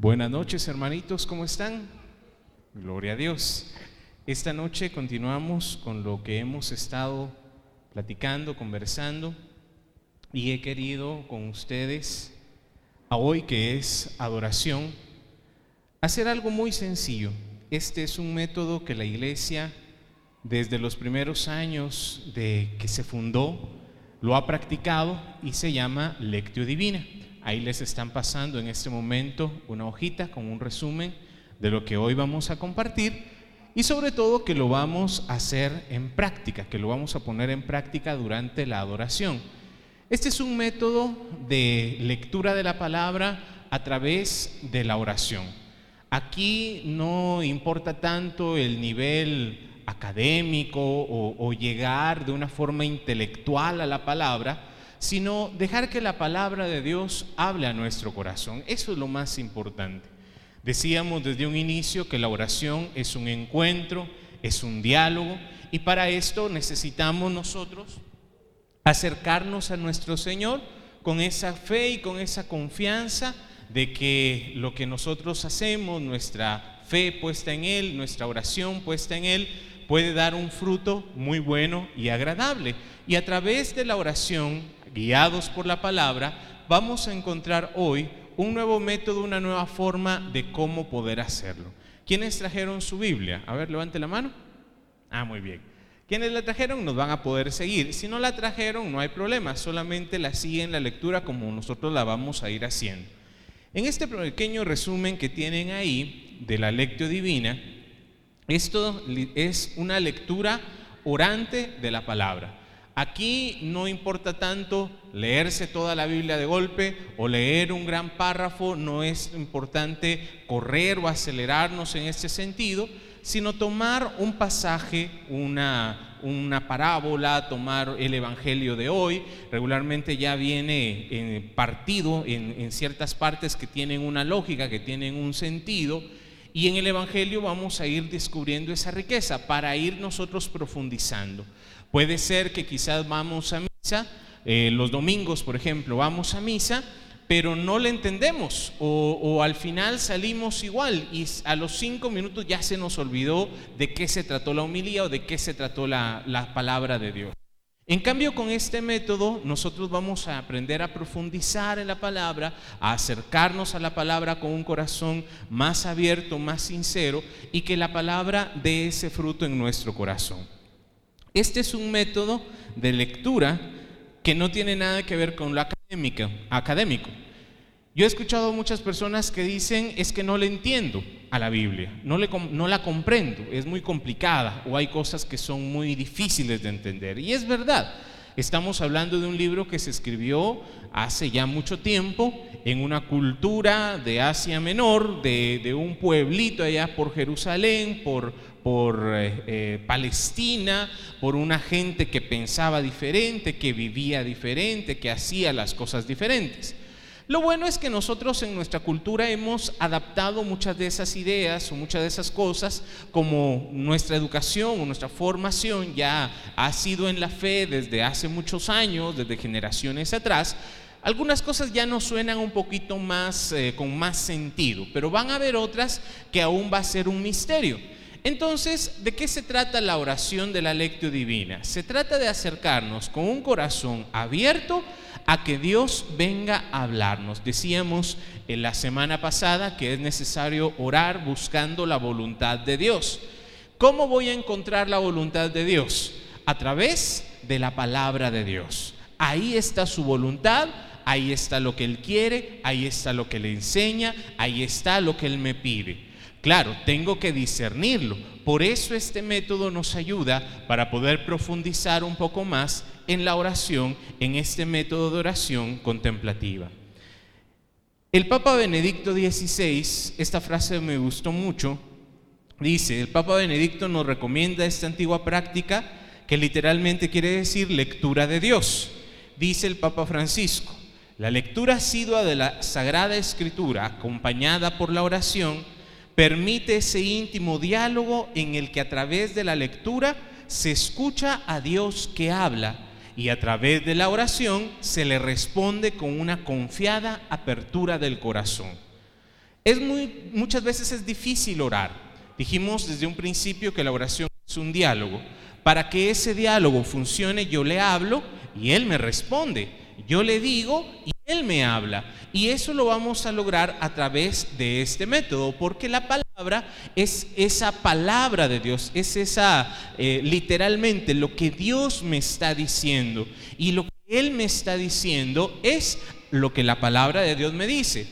Buenas noches, hermanitos, ¿cómo están? Gloria a Dios. Esta noche continuamos con lo que hemos estado platicando, conversando, y he querido con ustedes, a hoy que es adoración, hacer algo muy sencillo. Este es un método que la iglesia, desde los primeros años de que se fundó, lo ha practicado y se llama Lectio Divina. Ahí les están pasando en este momento una hojita con un resumen de lo que hoy vamos a compartir y sobre todo que lo vamos a hacer en práctica, que lo vamos a poner en práctica durante la adoración. Este es un método de lectura de la palabra a través de la oración. Aquí no importa tanto el nivel académico o, o llegar de una forma intelectual a la palabra, sino dejar que la palabra de Dios hable a nuestro corazón. Eso es lo más importante. Decíamos desde un inicio que la oración es un encuentro, es un diálogo, y para esto necesitamos nosotros acercarnos a nuestro Señor con esa fe y con esa confianza de que lo que nosotros hacemos, nuestra fe puesta en Él, nuestra oración puesta en Él, puede dar un fruto muy bueno y agradable. Y a través de la oración guiados por la palabra, vamos a encontrar hoy un nuevo método, una nueva forma de cómo poder hacerlo. ¿Quiénes trajeron su Biblia? A ver, levante la mano. Ah, muy bien. ¿Quiénes la trajeron? Nos van a poder seguir. Si no la trajeron, no hay problema, solamente la siguen la lectura como nosotros la vamos a ir haciendo. En este pequeño resumen que tienen ahí de la lectio divina, esto es una lectura orante de la palabra. Aquí no importa tanto leerse toda la Biblia de golpe o leer un gran párrafo, no es importante correr o acelerarnos en este sentido, sino tomar un pasaje, una, una parábola, tomar el Evangelio de hoy. Regularmente ya viene en partido en, en ciertas partes que tienen una lógica, que tienen un sentido. Y en el Evangelio vamos a ir descubriendo esa riqueza para ir nosotros profundizando. Puede ser que quizás vamos a misa, eh, los domingos, por ejemplo, vamos a misa, pero no le entendemos o, al final salimos igual y a los cinco minutos ya se nos olvidó de qué se trató la homilía o de qué se trató la, la palabra de Dios. En cambio, con este método nosotros vamos a aprender a profundizar en la palabra, a acercarnos a la palabra con un corazón más abierto, más sincero y que la palabra dé ese fruto en nuestro corazón. Este es un método de lectura que no tiene nada que ver con lo académico. académico. Yo he escuchado muchas personas que dicen es que no le entiendo a la Biblia, no, le, no la comprendo, es muy complicada o hay cosas que son muy difíciles de entender. Y es verdad, Estamos hablando de un libro que se escribió hace ya mucho tiempo en una cultura de Asia Menor, de, un pueblito allá por Jerusalén, por, por eh, eh, Palestina, por una gente que pensaba diferente, que vivía diferente, que hacía las cosas diferentes. Lo bueno es que nosotros en nuestra cultura hemos adaptado muchas de esas ideas o muchas de esas cosas, como nuestra educación o nuestra formación ya ha sido en la fe desde hace muchos años, desde generaciones atrás. Algunas cosas ya nos suenan un poquito más, eh, con más sentido, pero van a haber otras que aún va a ser un misterio. Entonces, ¿de qué se trata la oración de la lectio divina? Se trata de acercarnos con un corazón abierto a que Dios venga a hablarnos. Decíamos en la semana pasada que es necesario orar buscando la voluntad de Dios. ¿Cómo voy a encontrar la voluntad de Dios? A través de la palabra de Dios. Ahí está su voluntad, ahí está lo que Él quiere, ahí está lo que le enseña, ahí está lo que Él me pide. Claro, tengo que discernirlo. Por eso este método nos ayuda para poder profundizar un poco más en la oración, en este método de oración contemplativa. El Papa Benedicto XVI, esta frase me gustó mucho, dice, el Papa Benedicto nos recomienda esta antigua práctica que literalmente quiere decir lectura de Dios. Dice el Papa Francisco, la lectura asidua de la Sagrada Escritura, acompañada por la oración, permite ese íntimo diálogo en el que a través de la lectura se escucha a Dios que habla y a través de la oración se le responde con una confiada apertura del corazón. Es muy, muchas veces es difícil orar. Dijimos desde un principio que la oración es un diálogo. Para que ese diálogo funcione, yo le hablo y él me responde. Yo le digo y él me habla. Y eso lo vamos a lograr a través de este método, porque la palabra es esa palabra de Dios, es esa, eh, literalmente, lo que Dios me está diciendo. Y lo que Él me está diciendo es lo que la palabra de Dios me dice.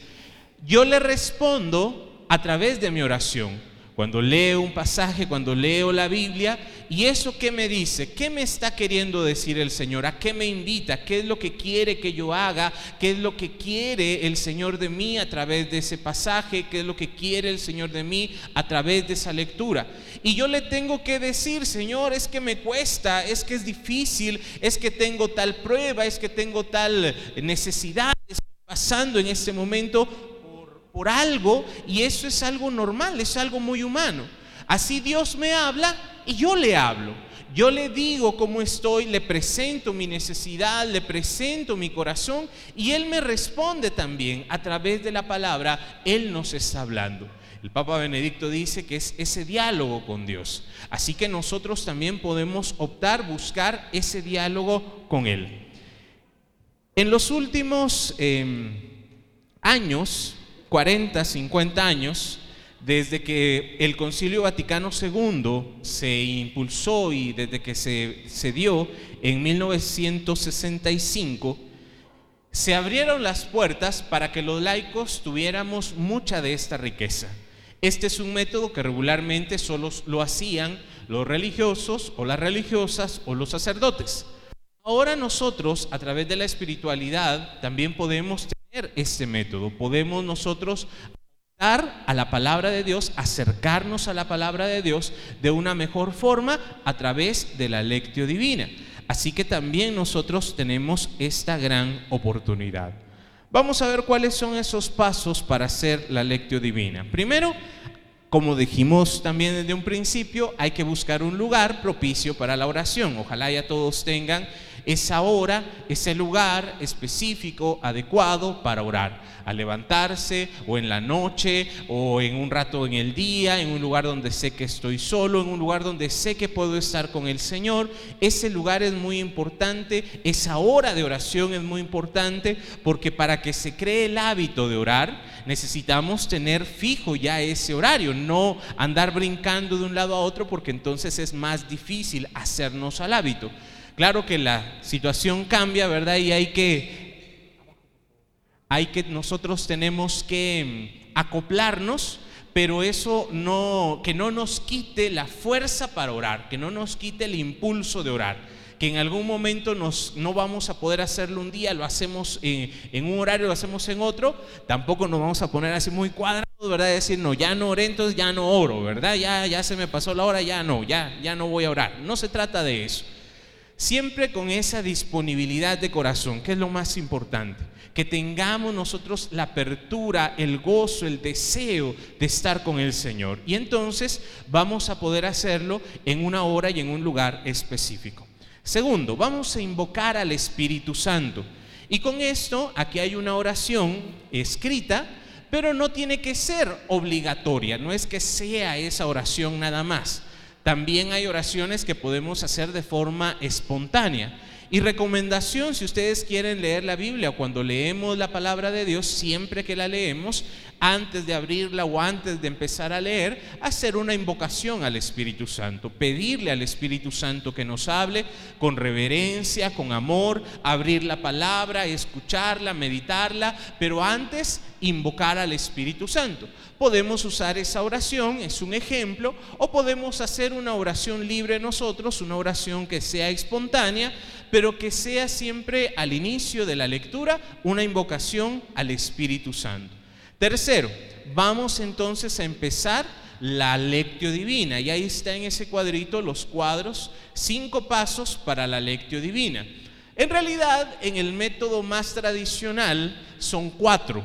Yo le respondo a través de mi oración. Cuando leo un pasaje, cuando leo la Biblia, ¿y eso qué me dice? ¿Qué me está queriendo decir el Señor? ¿A qué me invita? ¿Qué es lo que quiere que yo haga? ¿Qué es lo que quiere el Señor de mí a través de ese pasaje? ¿Qué es lo que quiere el Señor de mí a través de esa lectura? Y yo le tengo que decir, Señor, es que me cuesta, es que es difícil, es que tengo tal prueba, es que tengo tal necesidad, estoy pasando en este momento por algo y eso es algo normal, es algo muy humano. Así Dios me habla y yo le hablo. Yo le digo cómo estoy, le presento mi necesidad, le presento mi corazón y Él me responde también a través de la palabra, Él nos está hablando. El Papa Benedicto dice que es ese diálogo con Dios. Así que nosotros también podemos optar, buscar ese diálogo con Él. En los últimos em, años, 40, 50 años, desde que el Concilio Vaticano II se impulsó y desde que se, se dio en 1965, se abrieron las puertas para que los laicos tuviéramos mucha de esta riqueza. Este es un método que regularmente solo lo hacían los religiosos o las religiosas o los sacerdotes. Ahora nosotros, a través de la espiritualidad, también podemos este método. Podemos nosotros dar a la palabra de Dios, acercarnos a la palabra de Dios de una mejor forma a través de la lectio divina. Así que también nosotros tenemos esta gran oportunidad. Vamos a ver cuáles son esos pasos para hacer la lectio divina. Primero, como dijimos también desde un principio, hay que buscar un lugar propicio para la oración. Ojalá ya todos tengan esa hora, ese lugar específico, adecuado para orar. A levantarse o en la noche o en un rato en el día, en un lugar donde sé que estoy solo, en un lugar donde sé que puedo estar con el Señor. Ese lugar es muy importante, esa hora de oración es muy importante porque para que se cree el hábito de orar necesitamos tener fijo ya ese horario, no andar brincando de un lado a otro porque entonces es más difícil hacernos al hábito. Claro que la situación cambia, ¿verdad? Y hay que, hay que, nosotros tenemos que mm, acoplarnos, pero eso no, que no nos quite la fuerza para orar, que no nos quite el impulso de orar que en algún momento nos, no vamos a poder hacerlo un día, lo hacemos en, en, un horario, lo hacemos en otro, tampoco nos vamos a poner así muy cuadrados, ¿verdad? Decir, no, ya no oré, entonces ya no oro, ¿verdad? Ya, ya se me pasó la hora, ya no, ya, ya no voy a orar. No se trata de eso siempre con esa disponibilidad de corazón, que es lo más importante, que tengamos nosotros la apertura, el gozo, el deseo de estar con el Señor. Y entonces vamos a poder hacerlo en una hora y en un lugar específico. Segundo, vamos a invocar al Espíritu Santo. Y con esto, aquí hay una oración escrita, pero no tiene que ser obligatoria, no es que sea esa oración nada más. También hay oraciones que podemos hacer de forma espontánea. Y recomendación, si ustedes quieren leer la Biblia, cuando leemos la palabra de Dios, siempre que la leemos, antes de abrirla o antes de empezar a leer, hacer una invocación al Espíritu Santo, pedirle al Espíritu Santo que nos hable con reverencia, con amor, abrir la palabra, escucharla, meditarla, pero antes invocar al Espíritu Santo. Podemos usar esa oración, es un ejemplo, o podemos hacer una oración libre nosotros, una oración que sea espontánea, pero que sea siempre al inicio de la lectura una invocación al Espíritu Santo. Tercero, vamos entonces a empezar la lectio divina. Y ahí está en ese cuadrito los cuadros, cinco pasos para la lectio divina. En realidad, en el método más tradicional son cuatro.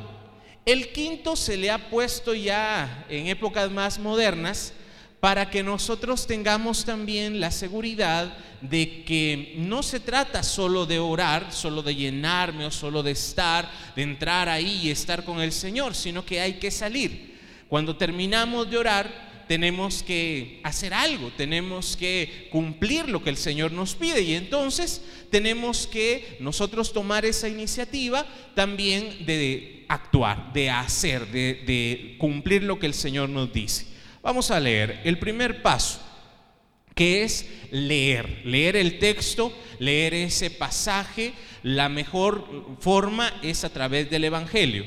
El quinto se le ha puesto ya en épocas más modernas para que nosotros tengamos también la seguridad de que no se trata solo de orar, solo de llenarme o solo de estar, de entrar ahí y estar con el Señor, sino que hay que salir. Cuando terminamos de orar, tenemos que hacer algo, tenemos que cumplir lo que el Señor nos pide y entonces tenemos que nosotros tomar esa iniciativa también de actuar, de hacer, de, de cumplir lo que el Señor nos dice. Vamos a leer el primer paso, que es leer, leer el texto, leer ese pasaje. La mejor forma es a través del Evangelio.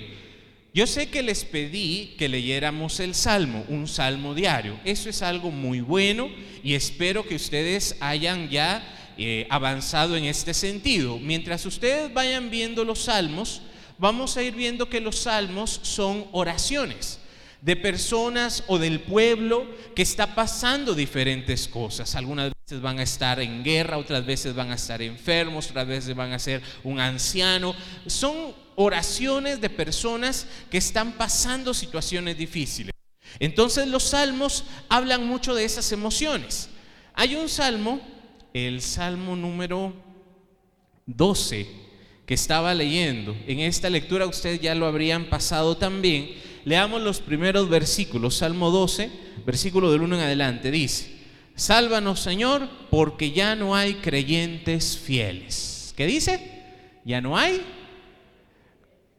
Yo sé que les pedí que leyéramos el Salmo, un Salmo diario. Eso es algo muy bueno y espero que ustedes hayan ya eh, avanzado en este sentido. Mientras ustedes vayan viendo los Salmos, vamos a ir viendo que los Salmos son oraciones de personas o del pueblo que está pasando diferentes cosas. Algunas veces van a estar en guerra, otras veces van a estar enfermos, otras veces van a ser un anciano. Son oraciones de personas que están pasando situaciones difíciles. Entonces los salmos hablan mucho de esas emociones. Hay un salmo, el salmo número 12, que estaba leyendo. En esta lectura ustedes ya lo habrían pasado también Leamos los primeros versículos. Salmo 12, versículo del 1 en adelante. Dice, sálvanos Señor, porque ya no hay creyentes fieles. ¿Qué dice? Ya no hay.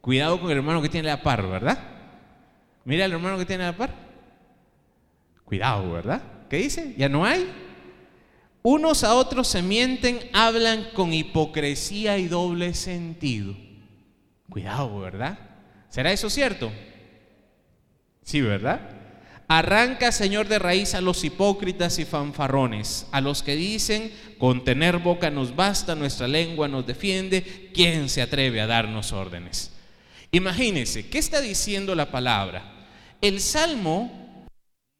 Cuidado con el hermano que tiene la par, ¿verdad? Mira el hermano que tiene la par. Cuidado, ¿verdad? ¿Qué dice? Ya no hay. Unos a otros se mienten, hablan con hipocresía y doble sentido. Cuidado, ¿verdad? ¿Será eso cierto? Sí, ¿verdad? Arranca, Señor, de raíz a los hipócritas y fanfarrones, a los que dicen, con tener boca nos basta, nuestra lengua nos defiende, ¿quién se atreve a darnos órdenes? Imagínense, ¿qué está diciendo la palabra? El Salmo,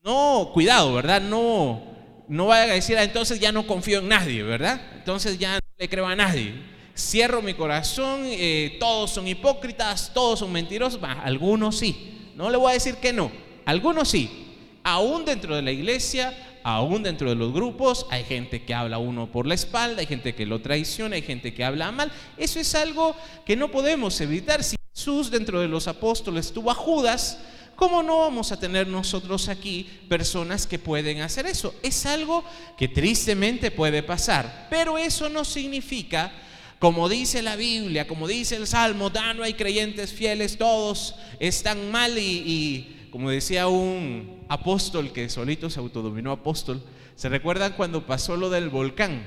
no, cuidado, ¿verdad? No, no vaya a decir, ah, entonces ya no confío en nadie, ¿verdad? Entonces ya no le creo a nadie. Cierro mi corazón, eh, todos son hipócritas, todos son mentirosos, algunos sí no le voy a decir que no. Algunos sí. Aún dentro de la iglesia, aún dentro de los grupos, hay gente que habla uno por la espalda, hay gente que lo traiciona, hay gente que habla mal. Eso es algo que no podemos evitar. Si Jesús dentro de los apóstoles tuvo a Judas, ¿cómo no vamos a tener nosotros aquí personas que pueden hacer eso? Es algo que tristemente puede pasar, pero eso no significa como dice la Biblia, como dice el Salmo, da no hay creyentes fieles, todos están mal y, como decía un apóstol que solito se autodominó apóstol, ¿se recuerdan cuando pasó lo del volcán?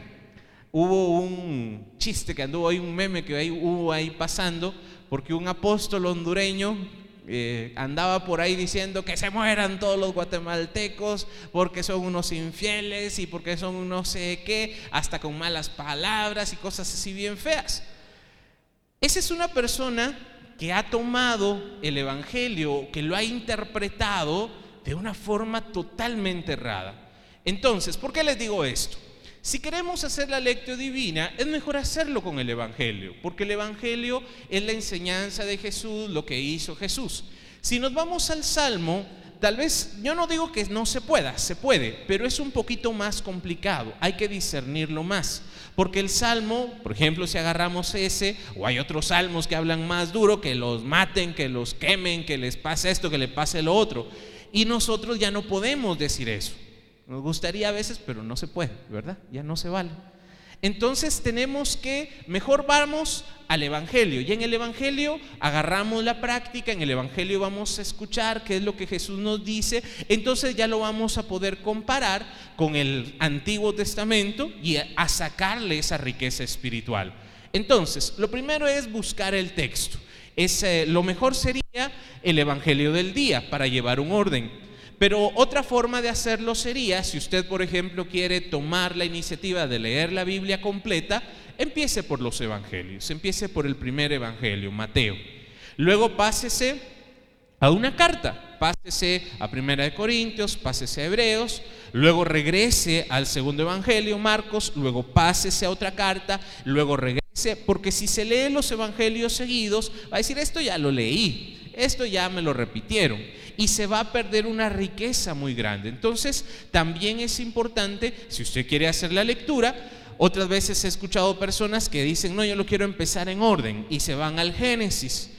Hubo un chiste que anduvo ahí, un meme que hubo ahí pasando, porque un apóstol hondureño eh, andaba por ahí diciendo que se mueran todos los guatemaltecos porque son unos infieles y porque son unos sé qué, hasta con malas palabras y cosas así bien feas. Esa es una persona que ha tomado el Evangelio, que lo ha interpretado de una forma totalmente errada. Entonces, ¿por qué les digo esto? Si queremos hacer la lectio divina, es mejor hacerlo con el Evangelio, porque el Evangelio es la enseñanza de Jesús, lo que hizo Jesús. Si nos vamos al Salmo, tal vez yo no digo que no se pueda, se puede, pero es un poquito más complicado, hay que discernirlo más. Porque el salmo, por ejemplo, si agarramos ese, o hay otros salmos que hablan más duro, que los maten, que los quemen, que les pase esto, que le pase lo otro. Y nosotros ya no podemos decir eso. Nos gustaría a veces, pero no se puede, ¿verdad? Ya no se vale. Entonces tenemos que, mejor vamos al Evangelio. Y en el Evangelio agarramos la práctica, en el Evangelio vamos a escuchar qué es lo que Jesús nos dice. Entonces ya lo vamos a poder comparar con el Antiguo Testamento y a sacarle esa riqueza espiritual. Entonces, lo primero es buscar el texto. Es, eh, lo mejor sería el Evangelio del día para llevar un orden. Pero otra forma de hacerlo sería, si usted, por ejemplo, quiere tomar la iniciativa de leer la Biblia completa, empiece por los evangelios, empiece por el primer evangelio, Mateo. Luego pásese a una carta, pásese a Primera de Corintios, pásese a Hebreos, luego regrese al segundo evangelio, Marcos, luego pásese a otra carta, luego regrese, porque si se lee los evangelios seguidos, va a decir, esto ya lo leí, esto ya me lo repitieron. Y se va a perder una riqueza muy grande. Entonces, también es importante, si usted quiere hacer la lectura, otras veces he escuchado personas que dicen, no, yo lo quiero empezar en orden y se van al Génesis.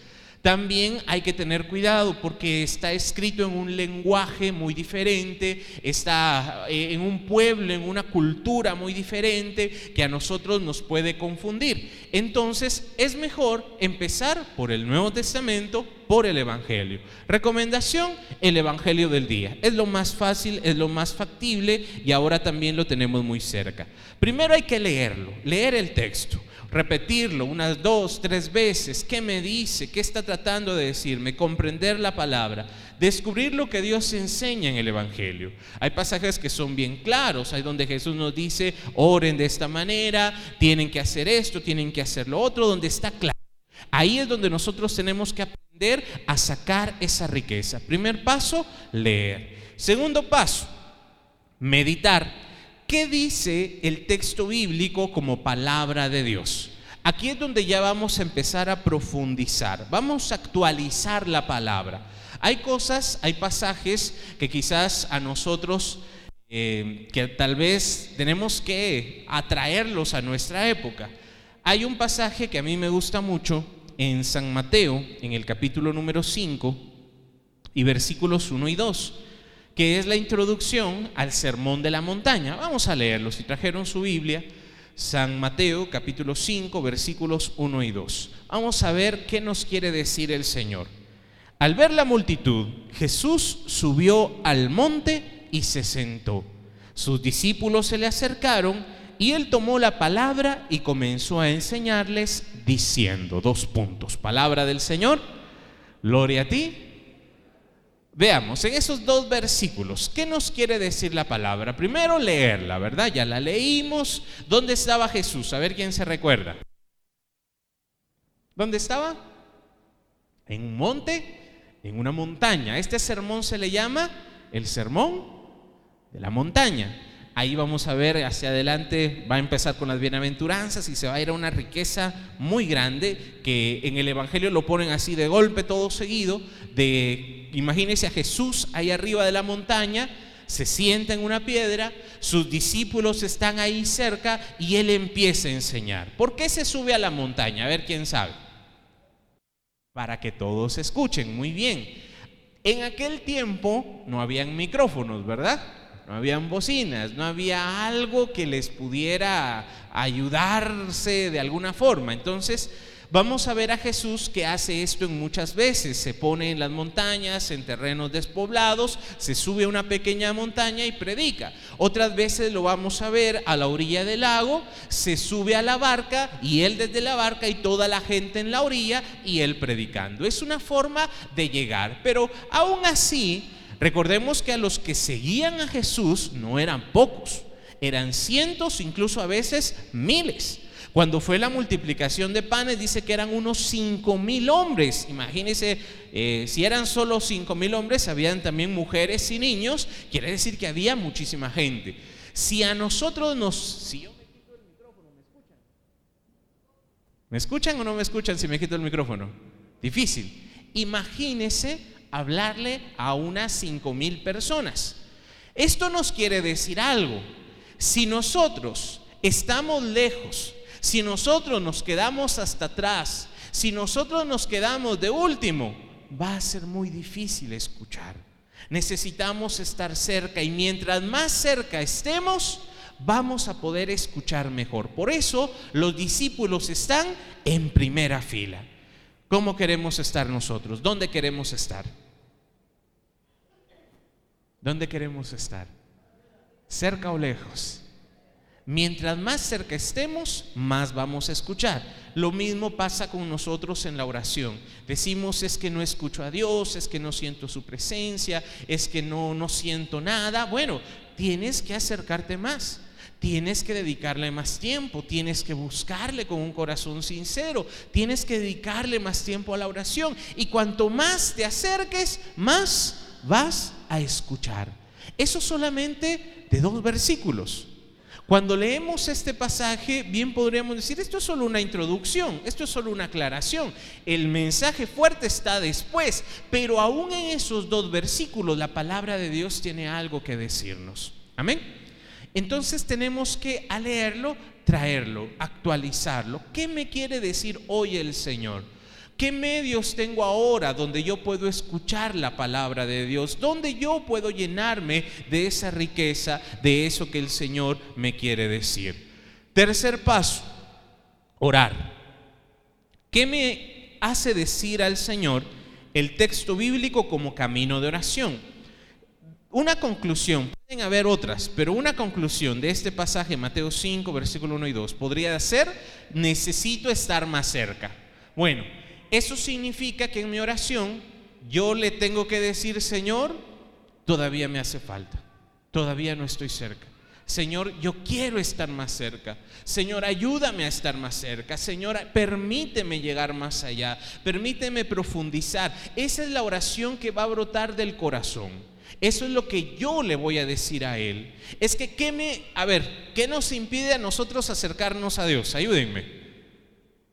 También hay que tener cuidado porque está escrito en un lenguaje muy diferente, está eh, en un pueblo, en una cultura muy diferente que a nosotros nos puede confundir. Entonces es mejor empezar por el Nuevo Testamento, por el Evangelio. Recomendación, el Evangelio del día. Es lo más fácil, es lo más factible y ahora también lo tenemos muy cerca. Primero hay que leerlo, leer el texto repetirlo unas dos, tres veces, qué me dice, qué está tratando de decirme, comprender la palabra, descubrir lo que Dios enseña en el Evangelio. Hay pasajes que son bien claros, hay donde Jesús nos dice, oren de esta manera, tienen que hacer esto, tienen que hacer lo otro, donde está claro. Ahí es donde nosotros tenemos que aprender a sacar esa riqueza. Primer paso, leer. Segundo paso, meditar ¿Qué dice el texto bíblico como palabra de Dios? Aquí es donde ya vamos a empezar a profundizar, vamos a actualizar la palabra. Hay cosas, hay pasajes que quizás a nosotros, eh, que tal vez tenemos que atraerlos a nuestra época. Hay un pasaje que a mí me gusta mucho en San Mateo, en el capítulo número 5 y versículos 1 y 2 que es la introducción al Sermón de la Montaña. Vamos a leerlo, si trajeron su Biblia, San Mateo capítulo 5 versículos 1 y 2. Vamos a ver qué nos quiere decir el Señor. Al ver la multitud, Jesús subió al monte y se sentó. Sus discípulos se le acercaron y él tomó la palabra y comenzó a enseñarles diciendo, dos puntos, palabra del Señor, gloria a ti, Veamos, en esos dos versículos, ¿qué nos quiere decir la palabra? Primero leerla, ¿verdad? Ya la leímos. ¿Dónde estaba Jesús? A ver quién se recuerda. ¿Dónde estaba? En un monte, en una montaña. Este sermón se le llama el sermón de la montaña. Ahí vamos a ver hacia adelante, va a empezar con las bienaventuranzas y se va a ir a una riqueza muy grande que en el Evangelio lo ponen así de golpe todo seguido, de imagínense a Jesús ahí arriba de la montaña, se sienta en una piedra, sus discípulos están ahí cerca y él empieza a enseñar. ¿Por qué se sube a la montaña? A ver quién sabe. Para que todos escuchen, muy bien. En aquel tiempo no habían micrófonos, ¿verdad? no habían bocinas, no había algo que les pudiera ayudarse de alguna forma. Entonces, vamos a ver a Jesús que hace esto en muchas veces. Se pone en las montañas, en terrenos despoblados, se sube a una pequeña montaña y predica. Otras veces lo vamos a ver a la orilla del lago, se sube a la barca y él desde la barca y toda la gente en la orilla y él predicando. Es una forma de llegar, pero aún así Recordemos que a los que seguían a Jesús no eran pocos, eran cientos, incluso a veces miles. Cuando fue la multiplicación de panes, dice que eran unos cinco mil hombres. Imagínense, eh, si eran solo cinco mil hombres, habían también mujeres y niños, quiere decir que había muchísima gente. Si a nosotros nos. Si yo me quito el micrófono, ¿me escuchan? ¿Me escuchan o no me escuchan si me quito el micrófono? Difícil. Imagínese hablarle a unas cinco mil personas. Esto nos quiere decir algo. Si nosotros estamos lejos, si nosotros nos quedamos hasta atrás, si nosotros nos quedamos de último, va a ser muy difícil escuchar. Necesitamos estar cerca y mientras más cerca estemos, vamos a poder escuchar mejor. Por eso los discípulos están en primera fila. ¿Cómo queremos estar nosotros? ¿Dónde queremos estar? ¿Dónde queremos estar? ¿Cerca o lejos? Mientras más cerca estemos, más vamos a escuchar. Lo mismo pasa con nosotros en la oración. Decimos es que no escucho a Dios, es que no siento su presencia, es que no, no siento nada. Bueno, tienes que acercarte más. Tienes que dedicarle más tiempo, tienes que buscarle con un corazón sincero, tienes que dedicarle más tiempo a la oración. Y cuanto más te acerques, más vas a escuchar. Eso solamente de dos versículos. Cuando leemos este pasaje, bien podríamos decir, esto es solo una introducción, esto es solo una aclaración. El mensaje fuerte está después, pero aún en esos dos versículos la palabra de Dios tiene algo que decirnos. Amén. Entonces tenemos que leerlo, traerlo, actualizarlo. ¿Qué me quiere decir hoy el Señor? ¿Qué medios tengo ahora donde yo puedo escuchar la palabra de Dios? ¿Dónde yo puedo llenarme de esa riqueza, de eso que el Señor me quiere decir? Tercer paso, orar. ¿Qué me hace decir al Señor el texto bíblico como camino de oración? Una conclusión, pueden haber otras, pero una conclusión de este pasaje, Mateo 5, versículo 1 y 2, podría ser, necesito estar más cerca. Bueno, eso significa que en mi oración yo le tengo que decir, Señor, todavía me hace falta, todavía no estoy cerca. Señor, yo quiero estar más cerca. Señor, ayúdame a estar más cerca. Señor, permíteme llegar más allá. Permíteme profundizar. Esa es la oración que va a brotar del corazón. Eso es lo que yo le voy a decir a Él. Es que, ¿qué me, a ver, ¿qué nos impide a nosotros acercarnos a Dios? Ayúdenme.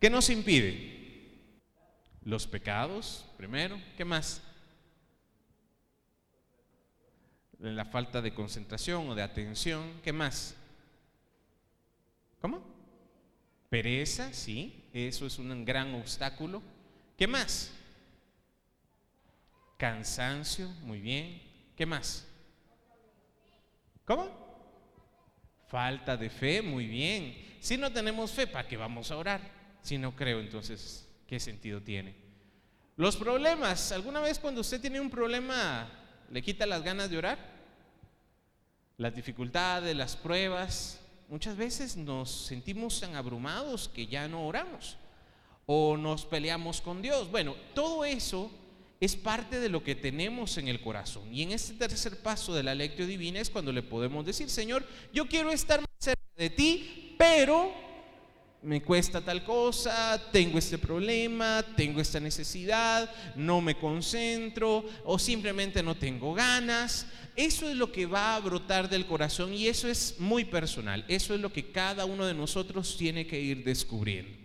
¿Qué nos impide? Los pecados, primero. ¿Qué más? La falta de concentración o de atención. ¿Qué más? ¿Cómo? Pereza, sí, eso es un gran obstáculo. ¿Qué más? Cansancio, muy bien. ¿Qué más? ¿Cómo? Falta de fe, muy bien. Si no tenemos fe, ¿para qué vamos a orar? Si no creo, entonces ¿qué sentido tiene? Los problemas, ¿alguna vez cuando usted tiene un problema le quita las ganas de orar? Las dificultades, las pruebas, muchas veces nos sentimos tan abrumados que ya no oramos o nos peleamos con Dios. Bueno, todo eso es parte de lo que tenemos en el corazón. Y en este tercer paso de la lectio divina es cuando le podemos decir, Señor, yo quiero estar más cerca de ti, pero me cuesta tal cosa, tengo este problema, tengo esta necesidad, no me concentro o simplemente no tengo ganas. Eso es lo que va a brotar del corazón y eso es muy personal. Eso es lo que cada uno de nosotros tiene que ir descubriendo.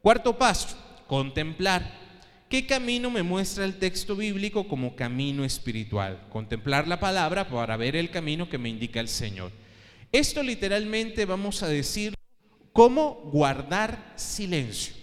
Cuarto paso, contemplar. ¿Qué camino me muestra el texto bíblico como camino espiritual? Contemplar la palabra para ver el camino que me indica el Señor. Esto literalmente vamos a decir ¿Cómo guardar silencio?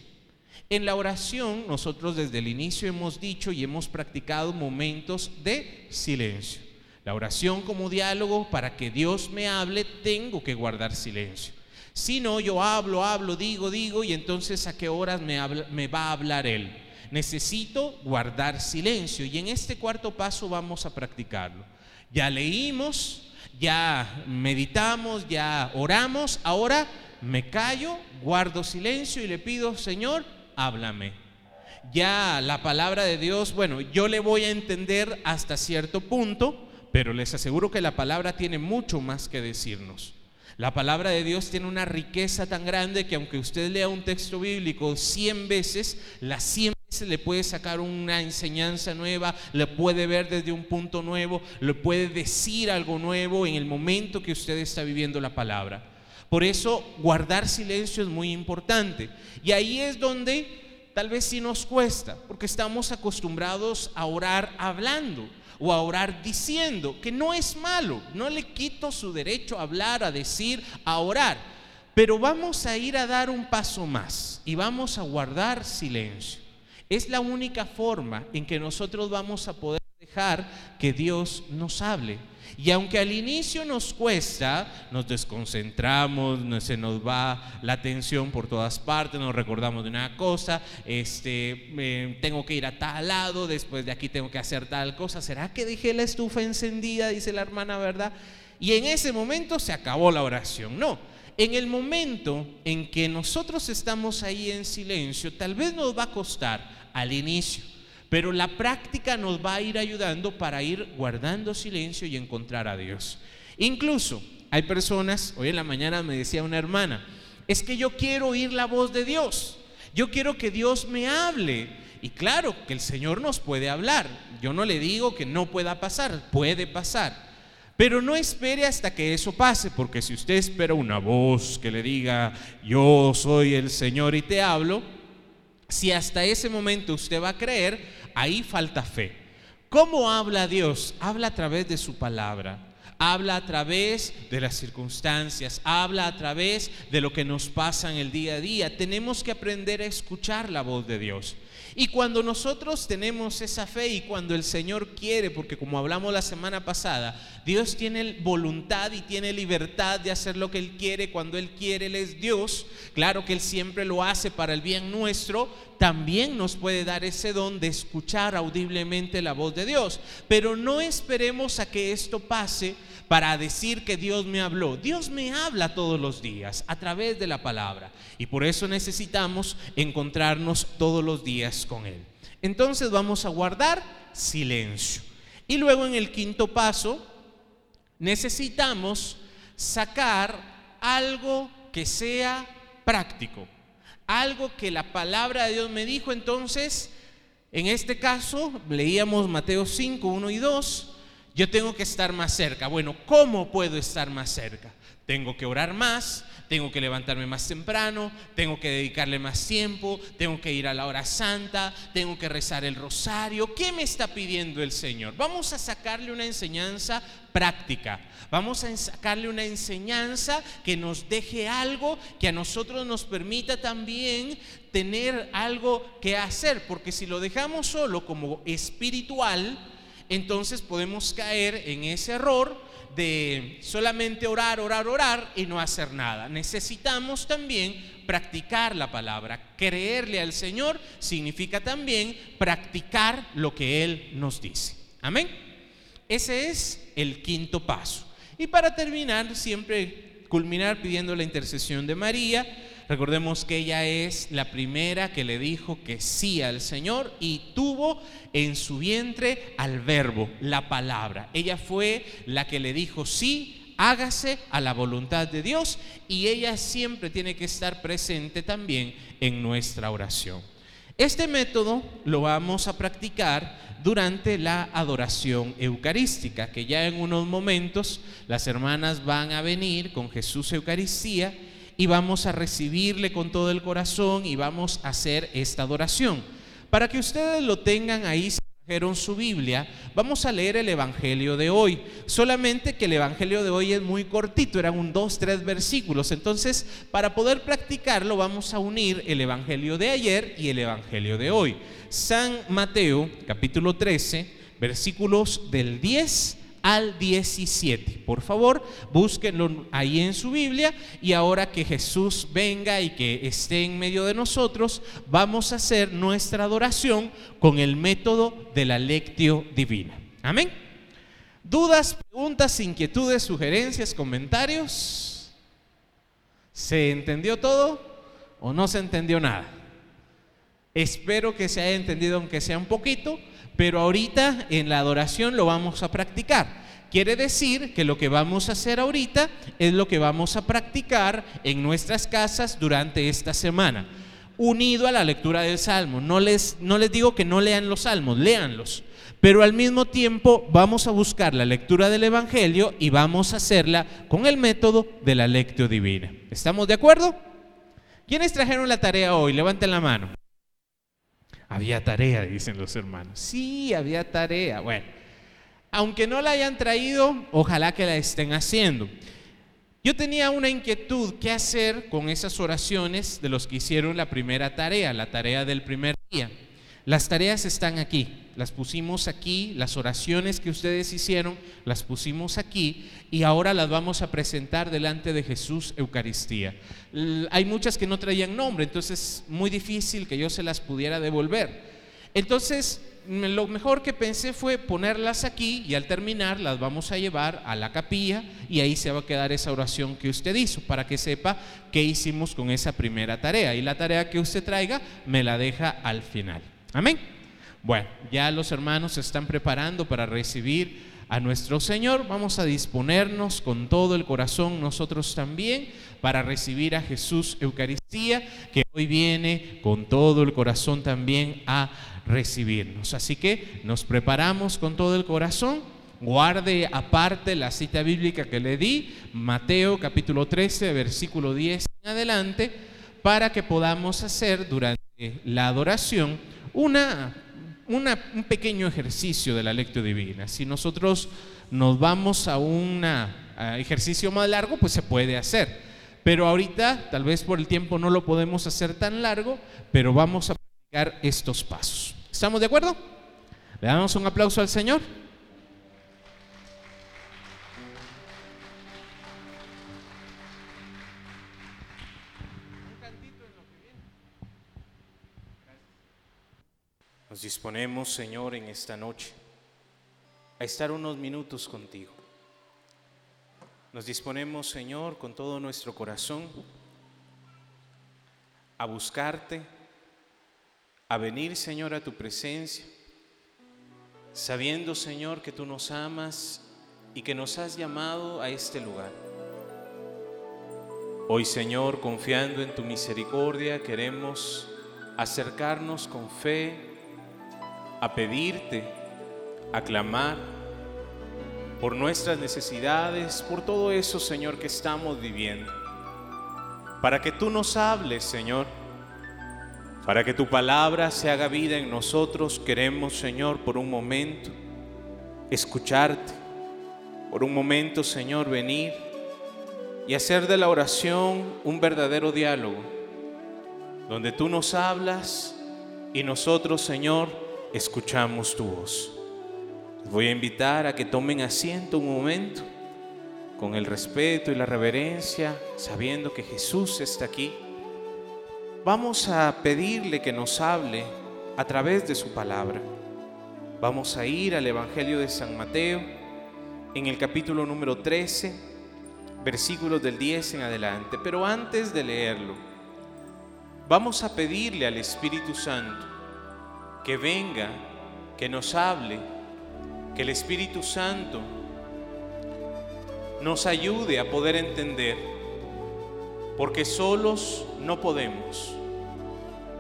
En la oración nosotros desde el inicio hemos dicho y hemos practicado momentos de silencio. La oración como diálogo, para que Dios me hable, tengo que guardar silencio. Si no, yo hablo, hablo, digo, digo, y entonces a qué horas me, va a hablar Él. Necesito guardar silencio y en este cuarto paso vamos a practicarlo. Ya leímos, ya meditamos, ya oramos, ahora me callo, guardo silencio y le pido, Señor, háblame. Ya la palabra de Dios, bueno, yo le voy a entender hasta cierto punto, pero les aseguro que la palabra tiene mucho más que decirnos. La palabra de Dios tiene una riqueza tan grande que aunque usted lea un texto bíblico 100 veces, las 100 veces le puede sacar una enseñanza nueva, le puede ver desde un punto nuevo, le puede decir algo nuevo en el momento que usted está viviendo la palabra. Por eso guardar silencio es muy importante. Y ahí es donde tal vez sí nos cuesta, porque estamos acostumbrados a orar hablando o a orar diciendo, que no es malo, no le quito su derecho a hablar, a decir, a orar. Pero vamos a ir a dar un paso más y vamos a guardar silencio. Es la única forma en que nosotros vamos a poder dejar que Dios nos hable. Y aunque al inicio nos cuesta, nos desconcentramos, se nos va la atención por todas partes, nos recordamos de una cosa, este, tengo que ir a tal lado, después de aquí tengo que hacer tal cosa, ¿será que dejé la estufa encendida? Dice la hermana, ¿verdad? Y en ese momento se acabó la oración. No, en el momento en que nosotros estamos ahí en silencio, tal vez nos va a costar al inicio pero la práctica nos va a ir ayudando para ir guardando silencio y encontrar a Dios. Incluso hay personas, hoy en la mañana me decía una hermana, es que yo quiero oír la voz de Dios, yo quiero que Dios me hable. Y claro que el Señor nos puede hablar, yo no le digo que no pueda pasar, puede pasar. Pero no espere hasta que eso pase, porque si usted espera una voz que le diga, yo soy el Señor y te hablo, si hasta ese momento usted va a creer, ahí falta fe. ¿Cómo habla Dios? Habla a través de su palabra habla a través de las circunstancias, habla a través de lo que nos pasa en el día a día. Tenemos que aprender a escuchar la voz de Dios. Y cuando nosotros tenemos esa fe y cuando el Señor quiere, porque como hablamos la semana pasada, Dios tiene voluntad y tiene libertad de hacer lo que Él quiere, cuando Él quiere, Él es Dios, claro que Él siempre lo hace para el bien nuestro, también nos puede dar ese don de escuchar audiblemente la voz de Dios. Pero no esperemos a que esto pase para decir que Dios me habló. Dios me habla todos los días a través de la palabra y por eso necesitamos encontrarnos todos los días con Él. Entonces vamos a guardar silencio. Y luego en el quinto paso necesitamos sacar algo que sea práctico, algo que la palabra de Dios me dijo. Entonces, en este caso, leíamos Mateo 5, 1 y 2 yo tengo que estar más cerca. Bueno, ¿cómo puedo estar más cerca? Tengo que orar más, tengo que levantarme más temprano, tengo que dedicarle más tiempo, tengo que ir a la hora santa, tengo que rezar el rosario. ¿Qué me está pidiendo el Señor? Vamos a sacarle una enseñanza práctica. Vamos a sacarle una enseñanza que nos deje algo que a nosotros nos permita también tener algo que hacer, porque si lo dejamos solo como espiritual, entonces podemos caer en ese error de solamente orar, orar, orar y no hacer nada. Necesitamos también practicar la palabra. Creerle al Señor significa también practicar lo que Él nos dice. Amén. Ese es el quinto paso. Y para terminar, siempre culminar pidiendo la intercesión de María Recordemos que ella es la primera que le dijo que sí al Señor y tuvo en su vientre al verbo, la palabra. Ella fue la que le dijo sí, hágase a la voluntad de Dios y ella siempre tiene que estar presente también en nuestra oración. Este método lo vamos a practicar durante la adoración eucarística, que ya en unos momentos las hermanas van a venir con Jesús Eucaristía y vamos a recibirle con todo el corazón y vamos a hacer esta adoración. Para que ustedes lo tengan ahí, trajeron su Biblia, vamos a leer el Evangelio de hoy. Solamente que el Evangelio de hoy es muy cortito, eran un dos, tres versículos. Entonces, para poder practicarlo, vamos a unir el Evangelio de ayer y el Evangelio de hoy. San Mateo, capítulo 13, versículos del 10 al 17. Por favor, búsquenlo ahí en su Biblia y ahora que Jesús venga y que esté en medio de nosotros, vamos a hacer nuestra adoración con el método de la lectio divina. Amén. ¿Dudas, preguntas, inquietudes, sugerencias, comentarios? ¿Se entendió todo o no se entendió nada? Espero que se haya entendido aunque sea un poquito pero ahorita en la adoración lo vamos a practicar. Quiere decir que lo que vamos a hacer ahorita es lo que vamos a practicar en nuestras casas durante esta semana, unido a la lectura del Salmo. No les, no les digo que no lean los salmos, léanlos, pero al mismo tiempo vamos a buscar la lectura del Evangelio y vamos a hacerla con el método de la lectio divina. ¿Estamos de acuerdo? ¿Quiénes trajeron la tarea hoy? Levanten la mano. Había tarea, dicen los hermanos. Sí, había tarea. Bueno, aunque no la hayan traído, ojalá que la estén haciendo. Yo tenía una inquietud, ¿qué hacer con esas oraciones de los que hicieron la primera tarea, la tarea del primer día? Las tareas están aquí las pusimos aquí, las oraciones que ustedes hicieron, las pusimos aquí y ahora las vamos a presentar delante de Jesús Eucaristía. Hay muchas que no traían nombre, entonces es muy difícil que yo se las pudiera devolver. Entonces, lo mejor que pensé fue ponerlas aquí y al terminar las vamos a llevar a la capilla y ahí se va a quedar esa oración que usted hizo para que sepa qué hicimos con esa primera tarea. Y la tarea que usted traiga me la deja al final. Amén. Bueno, ya los hermanos se están preparando para recibir a nuestro Señor. Vamos a disponernos con todo el corazón nosotros también para recibir a Jesús Eucaristía, que hoy viene con todo el corazón también a recibirnos. Así que nos preparamos con todo el corazón guarde aparte la cita bíblica que le di, Mateo capítulo 13, versículo 10 en adelante, para que podamos hacer durante la adoración una, un pequeño ejercicio de la lectura divina. Si nosotros nos vamos a un ejercicio más largo, pues se puede hacer. Pero ahorita, tal vez por el tiempo no lo podemos hacer tan largo, pero vamos a practicar estos pasos. ¿Estamos de acuerdo? Le damos un aplauso al Señor. Nos disponemos, Señor, en esta noche a estar unos minutos contigo. Nos disponemos, Señor, con todo nuestro corazón a buscarte, a venir, Señor, a tu presencia, sabiendo, Señor, que tú nos amas y que nos has llamado a este lugar. Hoy, Señor, confiando en tu misericordia, queremos acercarnos con fe a pedirte, a clamar por nuestras necesidades, por todo eso, Señor, que estamos viviendo. Para que tú nos hables, Señor. Para que tu palabra se haga vida en nosotros, queremos, Señor, por un momento escucharte. Por un momento, Señor, venir y hacer de la oración un verdadero diálogo, donde tú nos hablas y nosotros, Señor, escuchamos tu voz. Voy a invitar a que tomen asiento un momento con el respeto y la reverencia, sabiendo que Jesús está aquí. Vamos a pedirle que nos hable a través de su palabra. Vamos a ir al Evangelio de San Mateo en el capítulo número 13, versículos del 10 en adelante. Pero antes de leerlo, vamos a pedirle al Espíritu Santo que venga, que nos hable, que el Espíritu Santo nos ayude a poder entender, porque solos no podemos,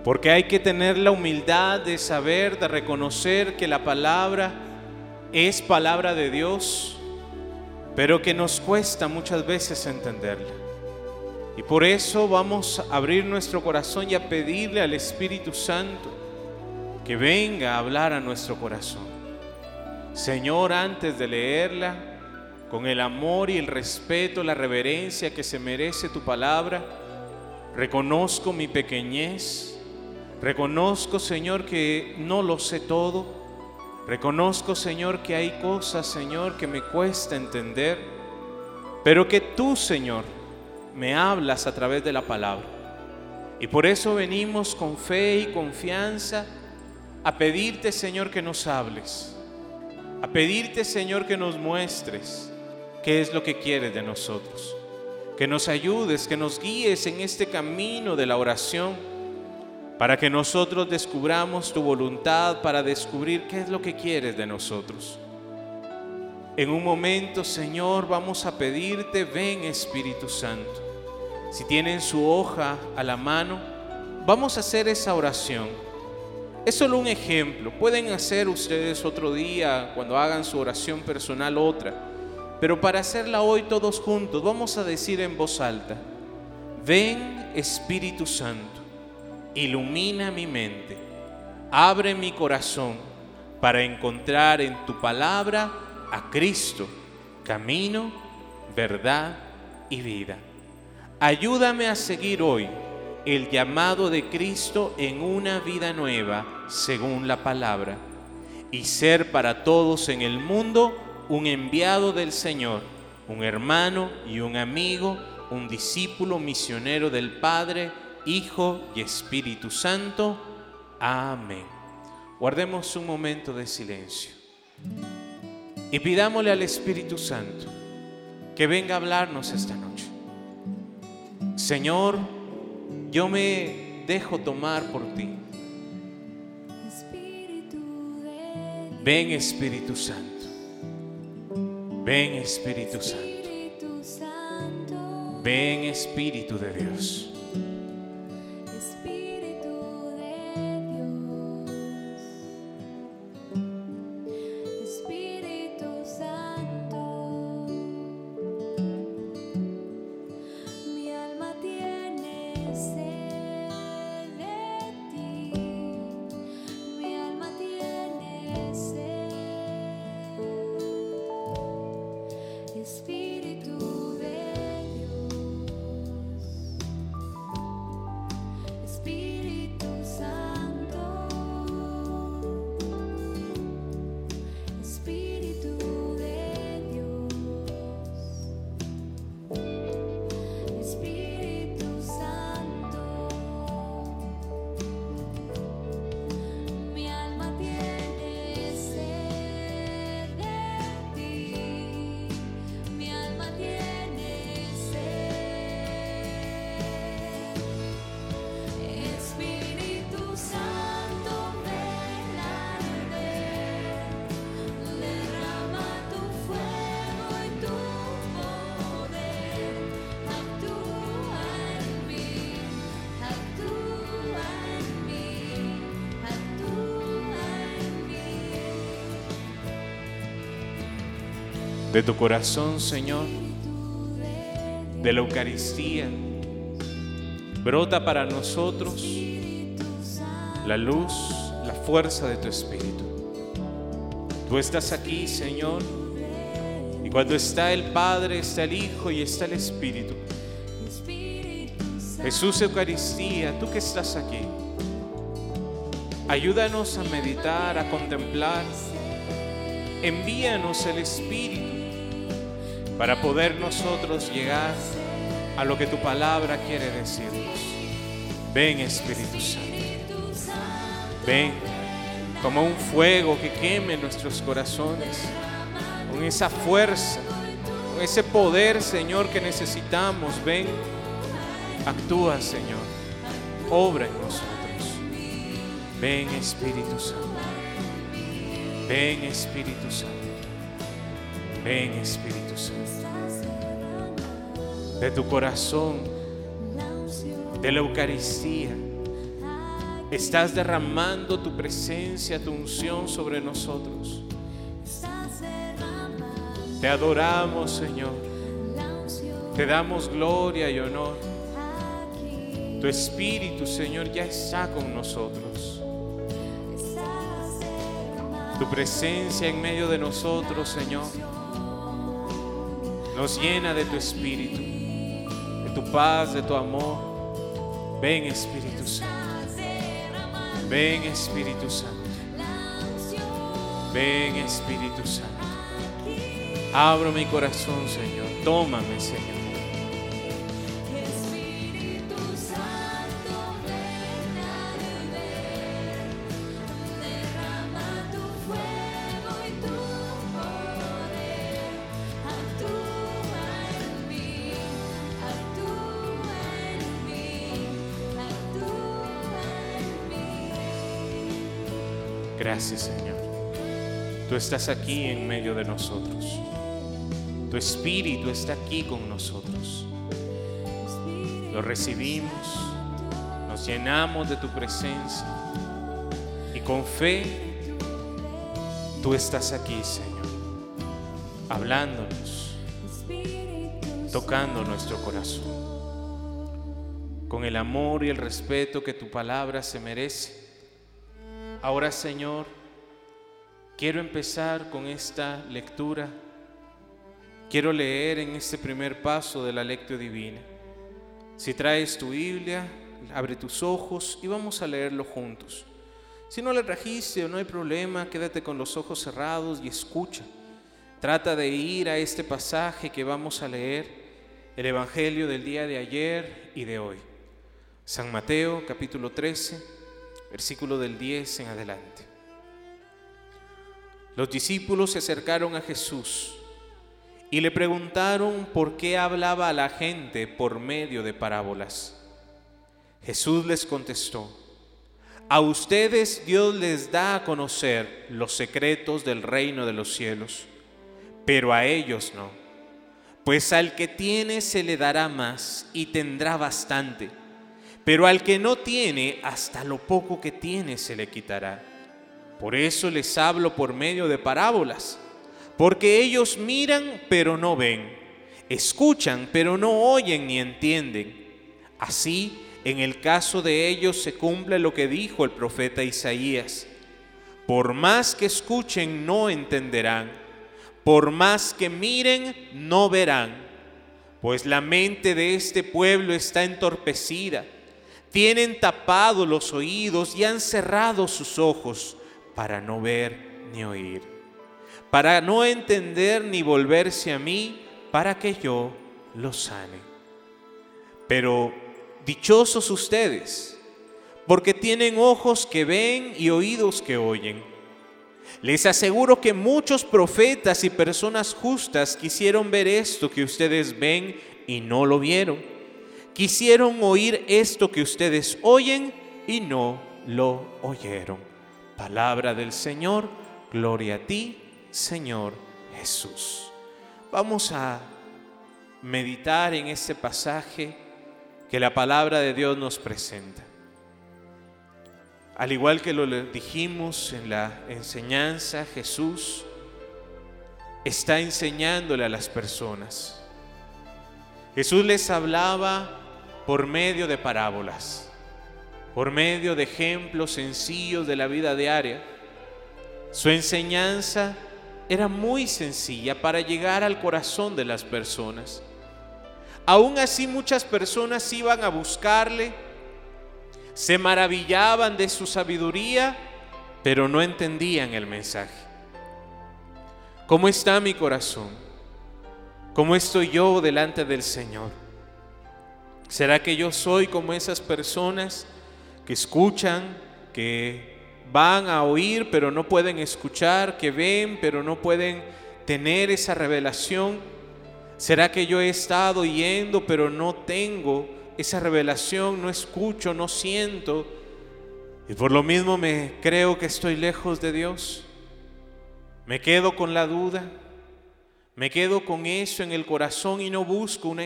porque hay que tener la humildad de saber, de reconocer que la palabra es palabra de Dios, pero que nos cuesta muchas veces entenderla. Y por eso vamos a abrir nuestro corazón y a pedirle al Espíritu Santo que venga a hablar a nuestro corazón. Señor, antes de leerla, con el amor y el respeto, la reverencia que se merece tu palabra, reconozco mi pequeñez, reconozco, Señor, que no lo sé todo, reconozco, Señor, que hay cosas, Señor, que me cuesta entender, pero que tú, Señor, me hablas a través de la palabra. Y por eso venimos con fe y confianza a pedirte, Señor, que nos hables, a pedirte, Señor, que nos muestres qué es lo que quieres de nosotros, que nos ayudes, que nos guíes en este camino de la oración, para que nosotros descubramos tu voluntad, para descubrir qué es lo que quieres de nosotros. En un momento, Señor, vamos a pedirte, ven Espíritu Santo. Si tienen su hoja a la mano, vamos a hacer esa oración es solo un ejemplo. Pueden hacer ustedes otro día, cuando hagan su oración personal, otra. Pero para hacerla hoy todos juntos, vamos a decir en voz alta, ven Espíritu Santo, ilumina mi mente, abre mi corazón para encontrar en tu palabra a Cristo, camino, verdad y vida. Ayúdame a seguir hoy el llamado de Cristo en una vida nueva según la palabra y ser para todos en el mundo un enviado del Señor, un hermano y un amigo, un discípulo misionero del Padre, Hijo y Espíritu Santo. Amén. Guardemos un momento de silencio y pidámosle al Espíritu Santo que venga a hablarnos esta noche. Señor, yo me dejo tomar por ti. Ven Espíritu Santo. Ven Espíritu Santo. Ven Espíritu de Dios. De tu corazón, Señor, de la Eucaristía. Brota para nosotros la luz, la fuerza de tu Espíritu. Tú estás aquí, Señor, y cuando está el Padre, está el Hijo y está el Espíritu. Jesús Eucaristía, tú que estás aquí, ayúdanos a meditar, a contemplar. Envíanos el Espíritu para poder nosotros llegar a lo que tu palabra quiere decirnos. Ven Espíritu Santo. Ven como un fuego que queme nuestros corazones, con esa fuerza, con ese poder, Señor, que necesitamos. Ven, actúa, Señor, obra en nosotros. Ven, Espíritu Santo. Ven, Espíritu Santo. Ven, Espíritu Santo. De tu corazón, de la Eucaristía, estás derramando tu presencia, tu unción sobre nosotros. Te adoramos, Señor. Te damos gloria y honor. Tu Espíritu, Señor, ya está con nosotros. Tu presencia en medio de nosotros, Señor, nos llena de tu Espíritu, de tu paz, de tu amor. Ven, Espíritu Santo. Ven Espíritu Santo. Ven Espíritu Santo. Abro mi corazón, Señor. Tómame, Señor. Gracias Señor. Tú estás aquí en medio de nosotros. Tu Espíritu está aquí con nosotros. Lo recibimos, nos llenamos de tu presencia y con fe tú estás aquí, Señor, hablándonos, tocando nuestro corazón, con el amor y el respeto que tu palabra se merece. Ahora, Señor, quiero empezar con esta lectura. Quiero leer en este primer paso de la lectio divina. Si traes tu Biblia, abre tus ojos y vamos a leerlo juntos. Si no le trajiste o no hay problema, quédate con los ojos cerrados y escucha. Trata de ir a este pasaje que vamos a leer, el Evangelio del día de ayer y de hoy. San Mateo capítulo 13 versículo del 10 en adelante. Los discípulos se acercaron a Jesús y le preguntaron por qué hablaba a la gente por medio de parábolas. Jesús les contestó, a ustedes Dios les da a conocer los secretos del reino de los cielos, pero a ellos no, pues al que tiene se le dará más y tendrá bastante pero al que no tiene, hasta lo poco que tiene se le quitará. Por eso les hablo por medio de parábolas, porque ellos miran pero no ven, escuchan pero no oyen ni entienden. Así, en el caso de ellos se cumple lo que dijo el profeta Isaías. Por más que escuchen, no entenderán. Por más que miren, no verán. Pues la mente de este pueblo está entorpecida tienen tapados los oídos y han cerrado sus ojos para no ver ni oír, para no entender ni volverse a mí, para que yo los sane. Pero dichosos ustedes, porque tienen ojos que ven y oídos que oyen. Les aseguro que muchos profetas y personas justas quisieron ver esto que ustedes ven y no lo vieron quisieron oír esto que ustedes oyen y no lo oyeron. Palabra del Señor, gloria a ti, Señor Jesús. Vamos a meditar en este pasaje que la palabra de Dios nos presenta. Al igual que lo dijimos en la enseñanza, Jesús está enseñándole a las personas. Jesús les hablaba por medio de parábolas, por medio de ejemplos sencillos de la vida diaria. Su enseñanza era muy sencilla para llegar al corazón de las personas. Aún así muchas personas iban a buscarle, se maravillaban de su sabiduría, pero no entendían el mensaje. ¿Cómo está mi corazón? ¿Cómo estoy yo delante del Señor? ¿Será que yo soy como esas personas que escuchan, que van a oír pero no pueden escuchar, que ven pero no pueden tener esa revelación? ¿Será que yo he estado yendo pero no tengo esa revelación, no escucho, no siento? Y por lo mismo me creo que estoy lejos de Dios. Me quedo con la duda, me quedo con eso en el corazón y no busco una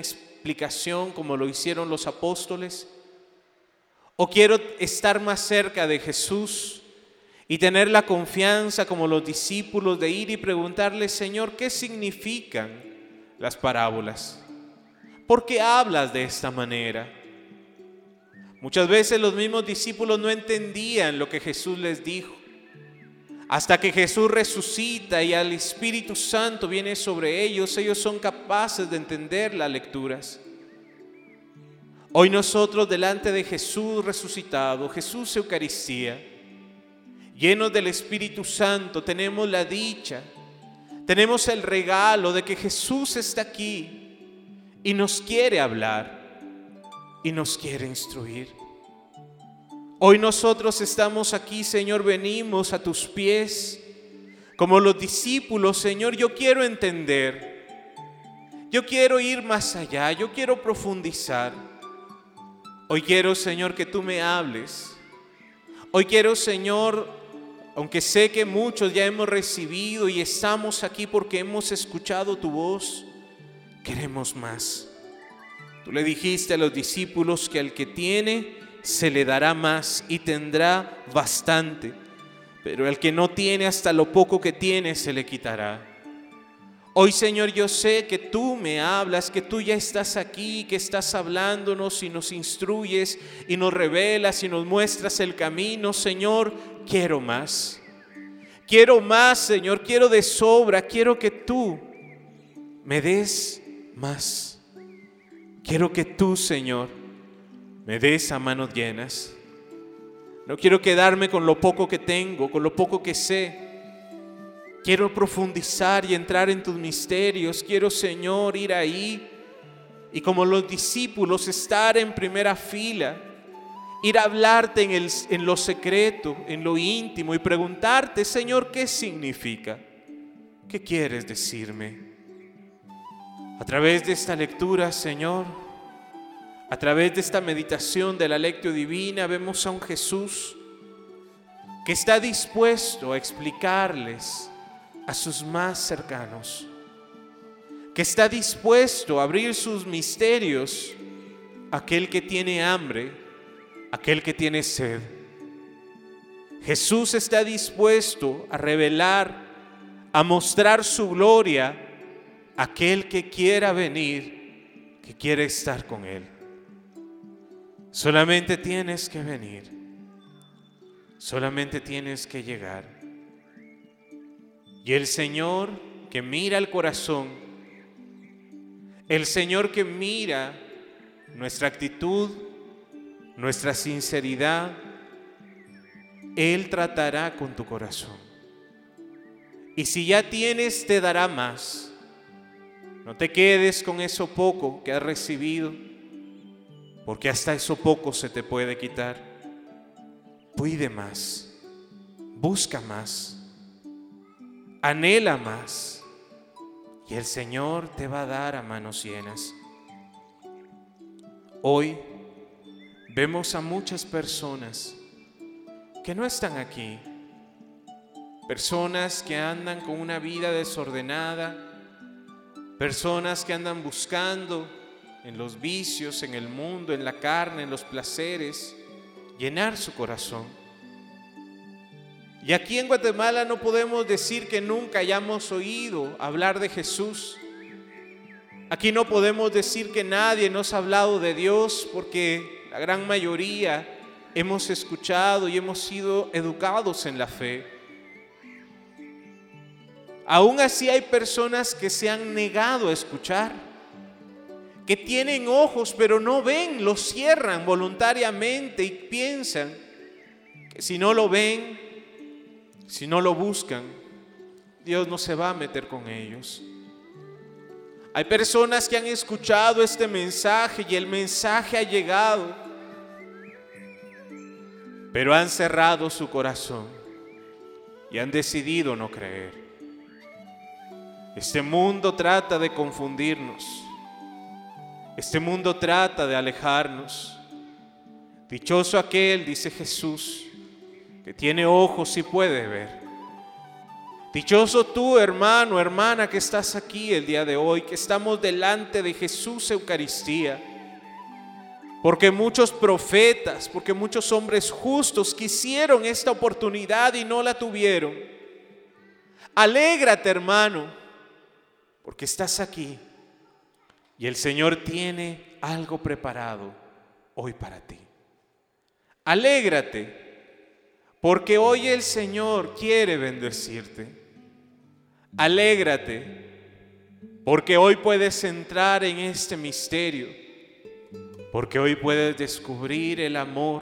como lo hicieron los apóstoles. O quiero estar más cerca de Jesús y tener la confianza como los discípulos de ir y preguntarle, Señor, ¿qué significan? las parábolas? ¿Por qué hablas de esta manera? Muchas veces los mismos discípulos no entendían lo que Jesús les dijo. Hasta que Jesús resucita y al Espíritu Santo viene sobre ellos, ellos son capaces de entender las lecturas. Hoy nosotros delante de Jesús resucitado, Jesús Eucaristía, llenos del Espíritu Santo, tenemos la dicha tenemos el regalo de que Jesús está aquí y nos quiere hablar y nos quiere instruir. Hoy nosotros estamos aquí, Señor, venimos a tus pies como los discípulos, Señor, yo quiero entender. Yo quiero ir más allá, yo quiero profundizar. Hoy quiero, Señor, que tú me hables. Hoy quiero, Señor, aunque sé que muchos ya hemos recibido y estamos aquí porque hemos escuchado tu voz, queremos más. Tú le dijiste a los discípulos que al que tiene se le dará más y tendrá bastante, pero al que no tiene hasta lo poco que tiene se le quitará. Hoy Señor yo sé que tú me hablas, que tú ya estás aquí, que estás hablándonos y nos instruyes y nos revelas y nos muestras el camino. Señor, quiero más. Quiero más, Señor, quiero de sobra, quiero que tú me des más. Quiero que tú, Señor, me des a manos llenas. No quiero quedarme con lo poco que tengo, con lo poco que sé. Quiero profundizar y entrar en tus misterios. Quiero, Señor, ir ahí y como los discípulos estar en primera fila. Ir a hablarte en, el, en lo secreto, en lo íntimo y preguntarte, Señor, ¿qué significa? ¿Qué quieres decirme? A través de esta lectura, Señor, a través de esta meditación de la lectio divina, vemos a un Jesús que está dispuesto a explicarles a sus más cercanos, que está dispuesto a abrir sus misterios a aquel que tiene hambre, aquel que tiene sed. Jesús está dispuesto a revelar, a mostrar su gloria a aquel que quiera venir, que quiere estar con Él. Solamente tienes que venir, solamente tienes que llegar. Y el Señor que mira el corazón, el Señor que mira nuestra actitud, nuestra sinceridad, Él tratará con tu corazón. Y si ya tienes, te dará más. No te quedes con eso poco que has recibido, porque hasta eso poco se te puede quitar. Pide más, busca más anhela más y el Señor te va a dar a manos llenas. Hoy vemos a muchas personas que no están aquí, personas que andan con una vida desordenada, personas que andan buscando en los vicios, en el mundo, en la carne, en los placeres, llenar su corazón. Y aquí en Guatemala no podemos decir que nunca hayamos oído hablar de Jesús. Aquí no podemos decir que nadie nos ha hablado de Dios porque la gran mayoría hemos escuchado y hemos sido educados en la fe. Aún así hay personas que se han negado a escuchar, que tienen ojos pero no ven, los cierran voluntariamente y piensan que si no lo ven, si no lo buscan, Dios no se va a meter con ellos. Hay personas que han escuchado este mensaje y el mensaje ha llegado, pero han cerrado su corazón y han decidido no creer. Este mundo trata de confundirnos. Este mundo trata de alejarnos. Dichoso aquel, dice Jesús, que tiene ojos y puede ver. Dichoso tú, hermano, hermana, que estás aquí el día de hoy, que estamos delante de Jesús Eucaristía. Porque muchos profetas, porque muchos hombres justos quisieron esta oportunidad y no la tuvieron. Alégrate, hermano, porque estás aquí y el Señor tiene algo preparado hoy para ti. Alégrate, porque hoy el Señor quiere bendecirte. Alégrate, porque hoy puedes entrar en este misterio, porque hoy puedes descubrir el amor,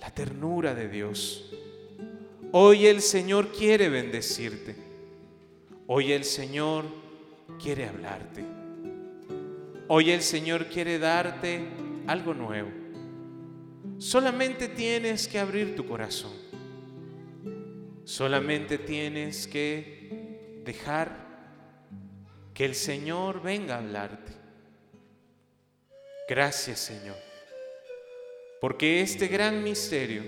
la ternura de Dios. Hoy el Señor quiere bendecirte. Hoy el Señor quiere hablarte. Hoy el Señor quiere darte algo nuevo. Solamente tienes que abrir tu corazón. Solamente tienes que dejar que el Señor venga a hablarte. Gracias Señor, porque este gran misterio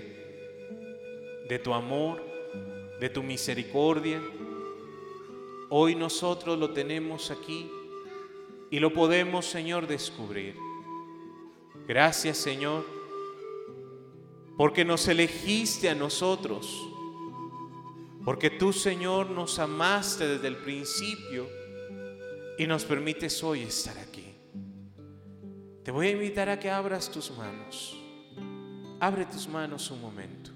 de tu amor, de tu misericordia, hoy nosotros lo tenemos aquí y lo podemos Señor descubrir. Gracias Señor, porque nos elegiste a nosotros porque tú, Señor, nos amaste desde el principio y nos permites hoy estar aquí. Te voy a invitar a que abras tus manos. Abre tus manos un momento.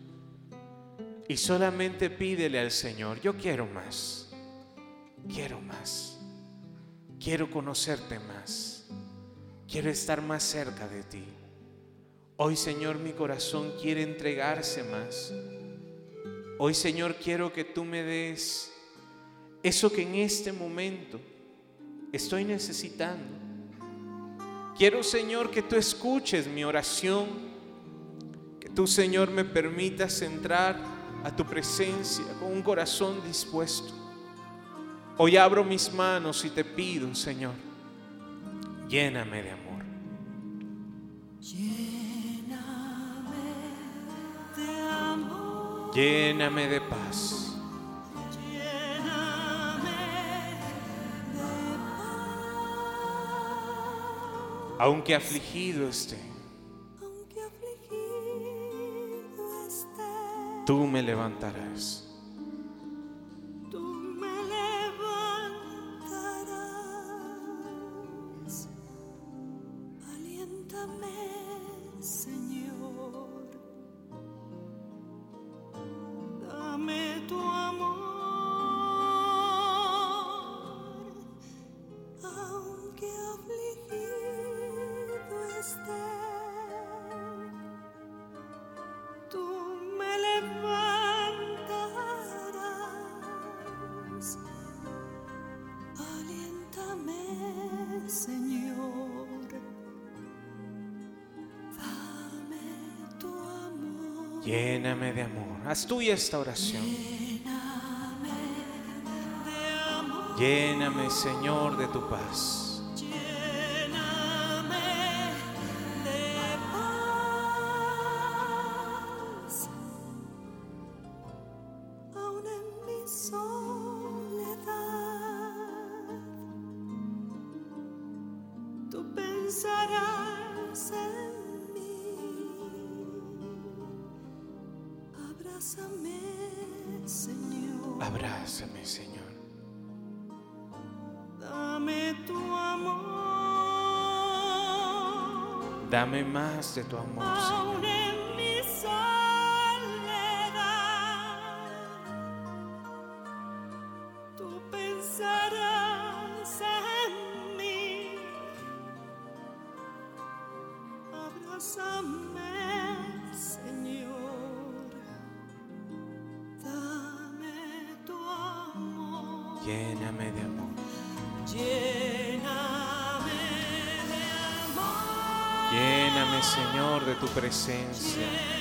Y solamente pídele al Señor, yo quiero más. Quiero más. Quiero conocerte más. Quiero estar más cerca de ti. Hoy, Señor, mi corazón quiere entregarse más. Hoy Señor quiero que tú me des eso que en este momento estoy necesitando. Quiero Señor que tú escuches mi oración, que tú Señor me permitas entrar a tu presencia con un corazón dispuesto. Hoy abro mis manos y te pido Señor, lléname de amor. Lléname de paz. Aunque afligido esté, tú me levantarás. Lléname de amor. Haz tuya esta oración. Lléname, Señor, de tu paz. Más de Señor,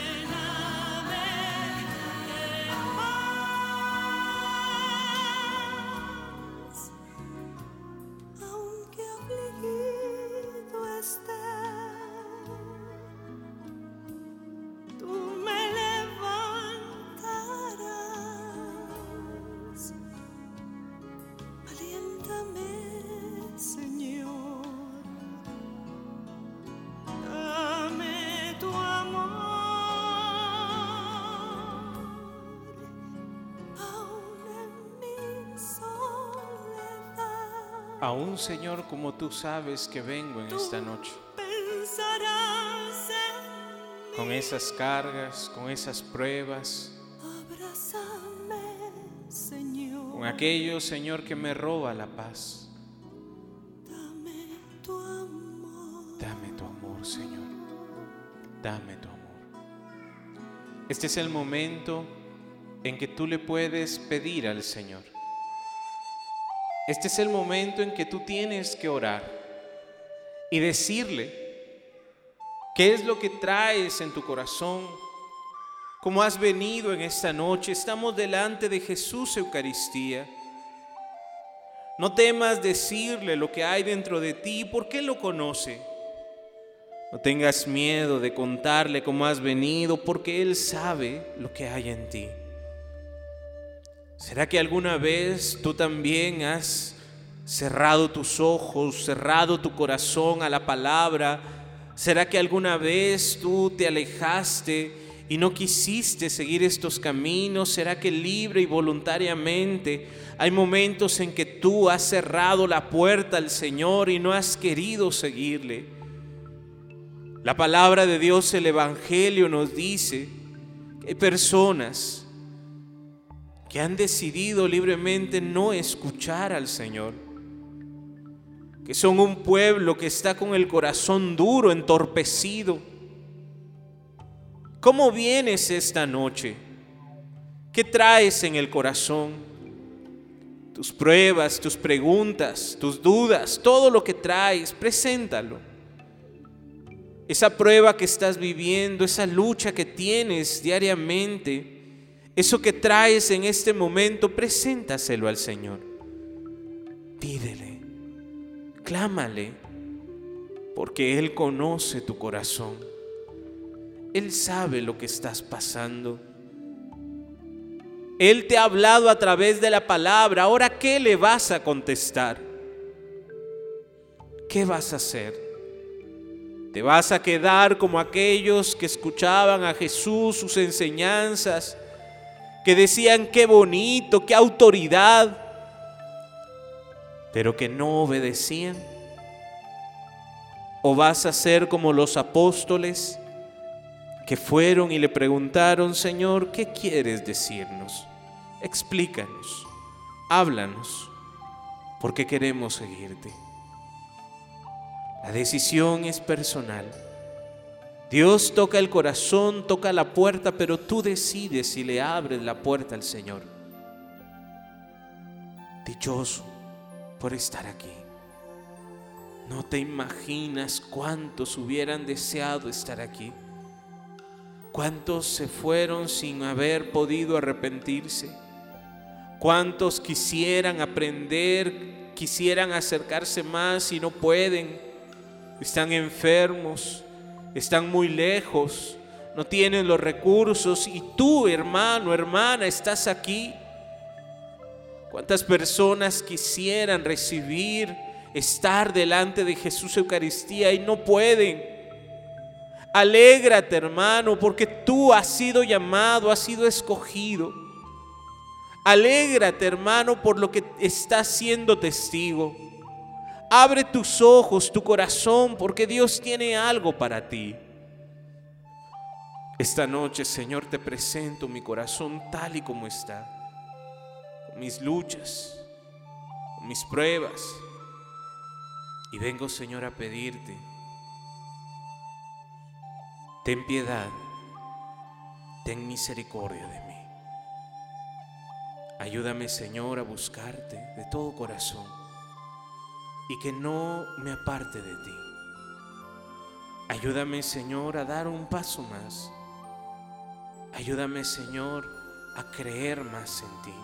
Aún, Señor, como tú sabes que vengo en esta noche, con esas cargas, con esas pruebas, con aquello, Señor, que me roba la paz. Dame tu amor. Dame tu amor, Señor. Dame tu amor. Este es el momento en que tú le puedes pedir al Señor. Este es el momento en que tú tienes que orar y decirle qué es lo que traes en tu corazón, cómo has venido en esta noche. Estamos delante de Jesús Eucaristía. No temas decirle lo que hay dentro de ti porque Él lo conoce. No tengas miedo de contarle cómo has venido porque Él sabe lo que hay en ti. ¿Será que alguna vez tú también has cerrado tus ojos, cerrado tu corazón a la palabra? ¿Será que alguna vez tú te alejaste y no quisiste seguir estos caminos? ¿Será que libre y voluntariamente hay momentos en que tú has cerrado la puerta al Señor y no has querido seguirle? La palabra de Dios, el Evangelio nos dice que hay personas que han decidido libremente no escuchar al Señor, que son un pueblo que está con el corazón duro, entorpecido. ¿Cómo vienes esta noche? ¿Qué traes en el corazón? Tus pruebas, tus preguntas, tus dudas, todo lo que traes, preséntalo. Esa prueba que estás viviendo, esa lucha que tienes diariamente, eso que traes en este momento, preséntaselo al Señor. Pídele, clámale, porque Él conoce tu corazón. Él sabe lo que estás pasando. Él te ha hablado a través de la palabra. Ahora, ¿qué le vas a contestar? ¿Qué vas a hacer? ¿Te vas a quedar como aquellos que escuchaban a Jesús, sus enseñanzas? Que decían qué bonito, qué autoridad, pero que no obedecían? ¿O vas a ser como los apóstoles que fueron y le preguntaron, Señor, ¿qué quieres decirnos? Explícanos, háblanos, porque queremos seguirte. La decisión es personal. Dios toca el corazón, toca la puerta, pero tú decides si le abres la puerta al Señor. Dichoso por estar aquí. No te imaginas cuántos hubieran deseado estar aquí. Cuántos se fueron sin haber podido arrepentirse. Cuántos quisieran aprender, quisieran acercarse más y no pueden. Están enfermos están muy lejos, no tienen los recursos y tú, hermano, hermana, estás aquí. ¿Cuántas personas quisieran recibir, estar delante de Jesús Eucaristía y no pueden? Alégrate, hermano, porque tú has sido llamado, has sido escogido. Alégrate, hermano, por lo que estás siendo testigo. Abre tus ojos, tu corazón, porque Dios tiene algo para ti. Esta noche, Señor, te presento mi corazón tal y como está, mis luchas, mis pruebas. Y vengo, Señor, a pedirte, ten piedad, ten misericordia de mí. Ayúdame, Señor, a buscarte de todo corazón y que no me aparte de ti. Ayúdame, Señor, a dar un paso más. Ayúdame, Señor, a creer más en ti.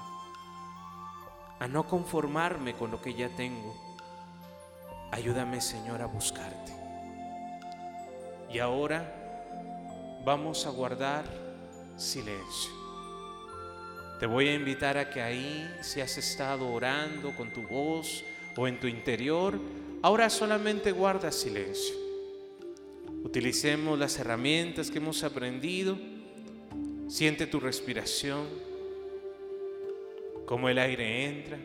A no conformarme con lo que ya tengo. Ayúdame, Señor, a buscarte. Y ahora vamos a guardar silencio. Te voy a invitar a que ahí, si has estado orando con tu voz o en tu interior, ahora solamente guarda silencio. Utilicemos las herramientas que hemos aprendido. Siente tu respiración, como el aire entra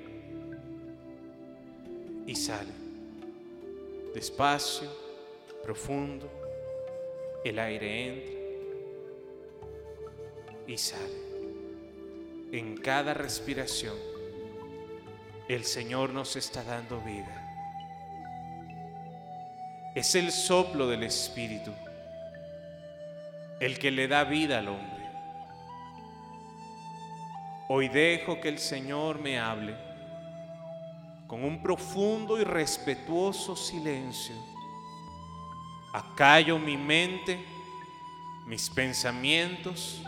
y sale. Despacio, profundo, el aire entra y sale. En cada respiración, el Señor nos está dando vida. Es el soplo del Espíritu el que le da vida al hombre. Hoy dejo que el Señor me hable con un profundo y respetuoso silencio. Acallo mi mente, mis pensamientos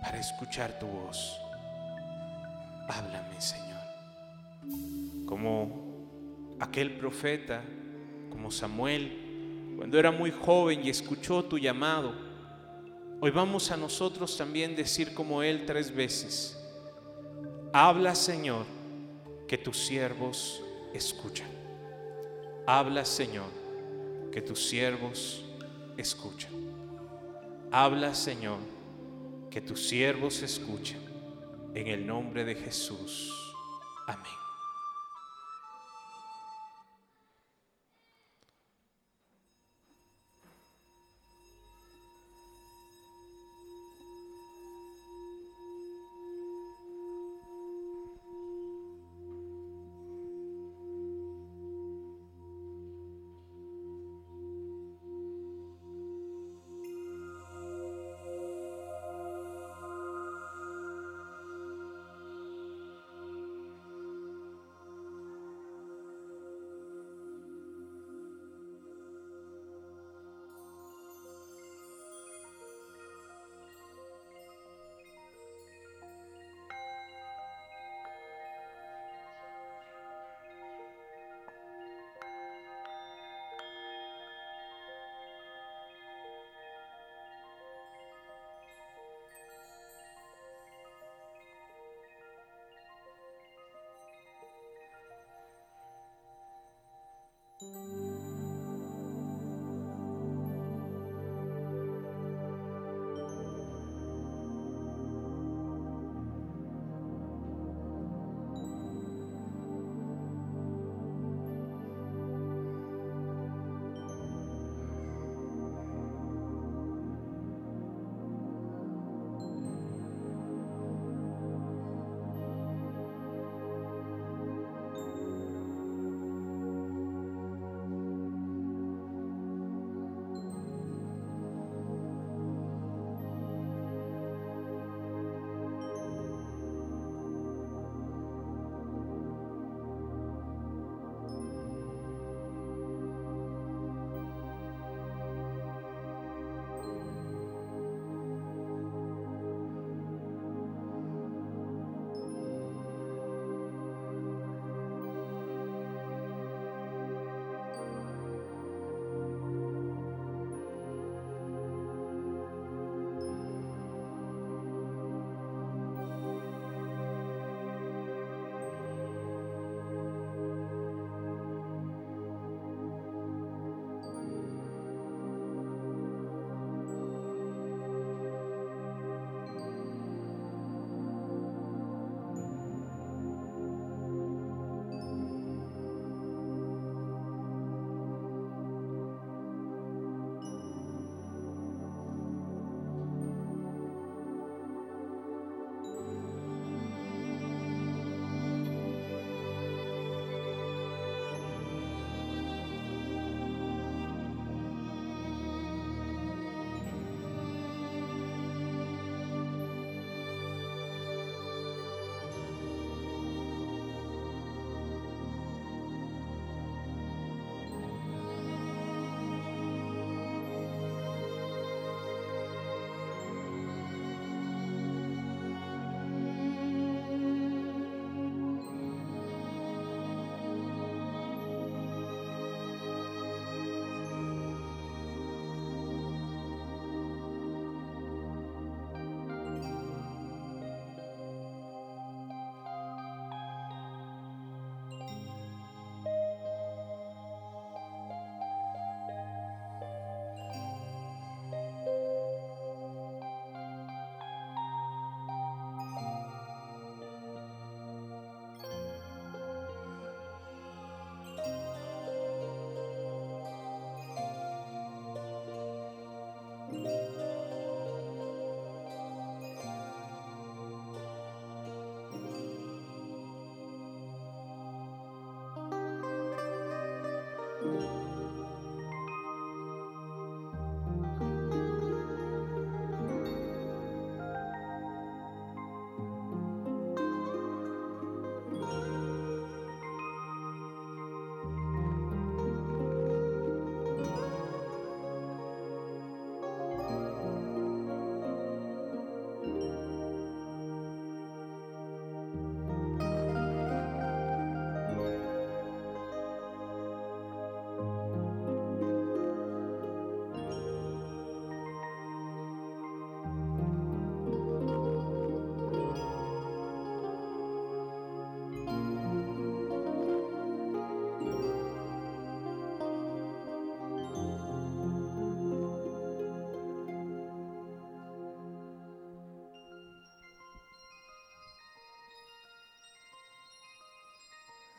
para escuchar tu voz. Háblame, Señor. Como aquel profeta, como Samuel, cuando era muy joven y escuchó tu llamado, hoy vamos a nosotros también decir como él tres veces, habla, Señor, que tus siervos escuchan. Habla, Señor, que tus siervos escuchan. Habla, Señor, que tus siervos escuchen. En el nombre de Jesús. Amén.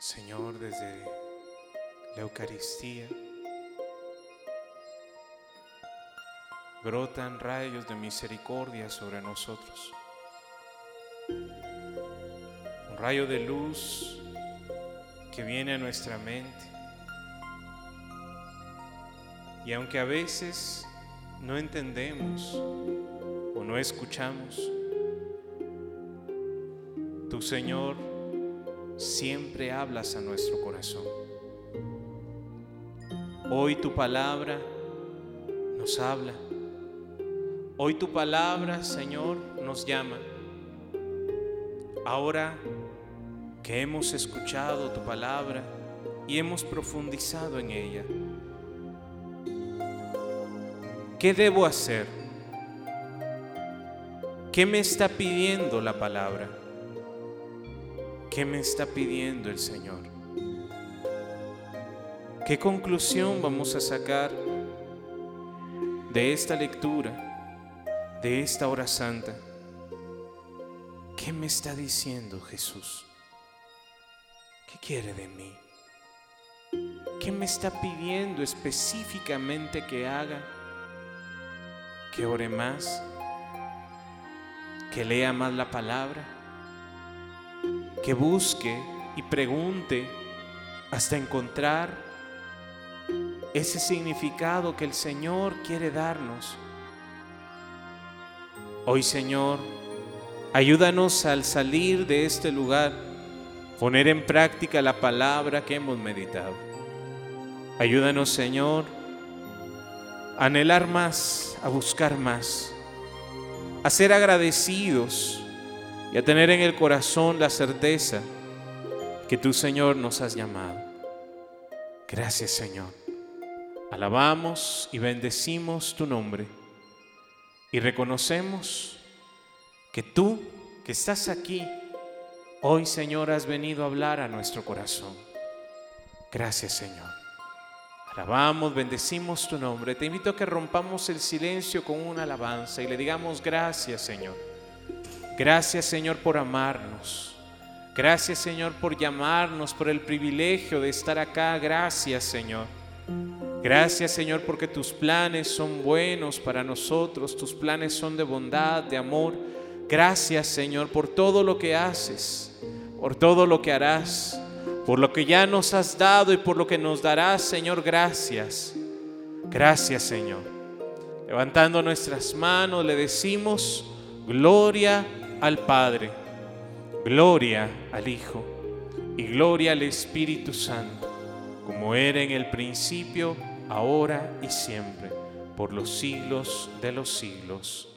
Señor, desde la Eucaristía brotan rayos de misericordia sobre nosotros. Un rayo de luz que viene a nuestra mente. Y aunque a veces no entendemos o no escuchamos, tu Señor siempre hablas a nuestro corazón. Hoy tu palabra nos habla. Hoy tu palabra, Señor, nos llama. Ahora que hemos escuchado tu palabra y hemos profundizado en ella, ¿qué debo hacer? ¿Qué me está pidiendo la palabra? ¿Qué me está pidiendo el Señor? ¿Qué conclusión vamos a sacar de esta lectura, de esta hora santa? ¿Qué me está diciendo Jesús? ¿Qué quiere de mí? ¿Qué me está pidiendo específicamente que haga? ¿Que ore más? ¿Que lea más la palabra? Que busque y pregunte hasta encontrar ese significado que el Señor quiere darnos. Hoy, Señor, ayúdanos al salir de este lugar, poner en práctica la palabra que hemos meditado. Ayúdanos, Señor, a anhelar más, a buscar más, a ser agradecidos y a tener en el corazón la certeza que tú, Señor, nos has llamado. Gracias, Señor. Alabamos y bendecimos tu nombre y reconocemos que tú, que estás aquí, hoy, Señor, has venido a hablar a nuestro corazón. Gracias, Señor. Alabamos, bendecimos tu nombre. Te invito a que rompamos el silencio con una alabanza y le digamos gracias, Señor. Gracias Señor por amarnos. Gracias Señor por llamarnos, por el privilegio de estar acá. Gracias Señor. Gracias Señor porque tus planes son buenos para nosotros, tus planes son de bondad, de amor. Gracias Señor por todo lo que haces, por todo lo que harás, por lo que ya nos has dado y por lo que nos darás Señor. Gracias. Gracias Señor. Levantando nuestras manos le decimos, gloria al Padre, gloria al Hijo y gloria al Espíritu Santo, como era en el principio, ahora y siempre, por los siglos de los siglos.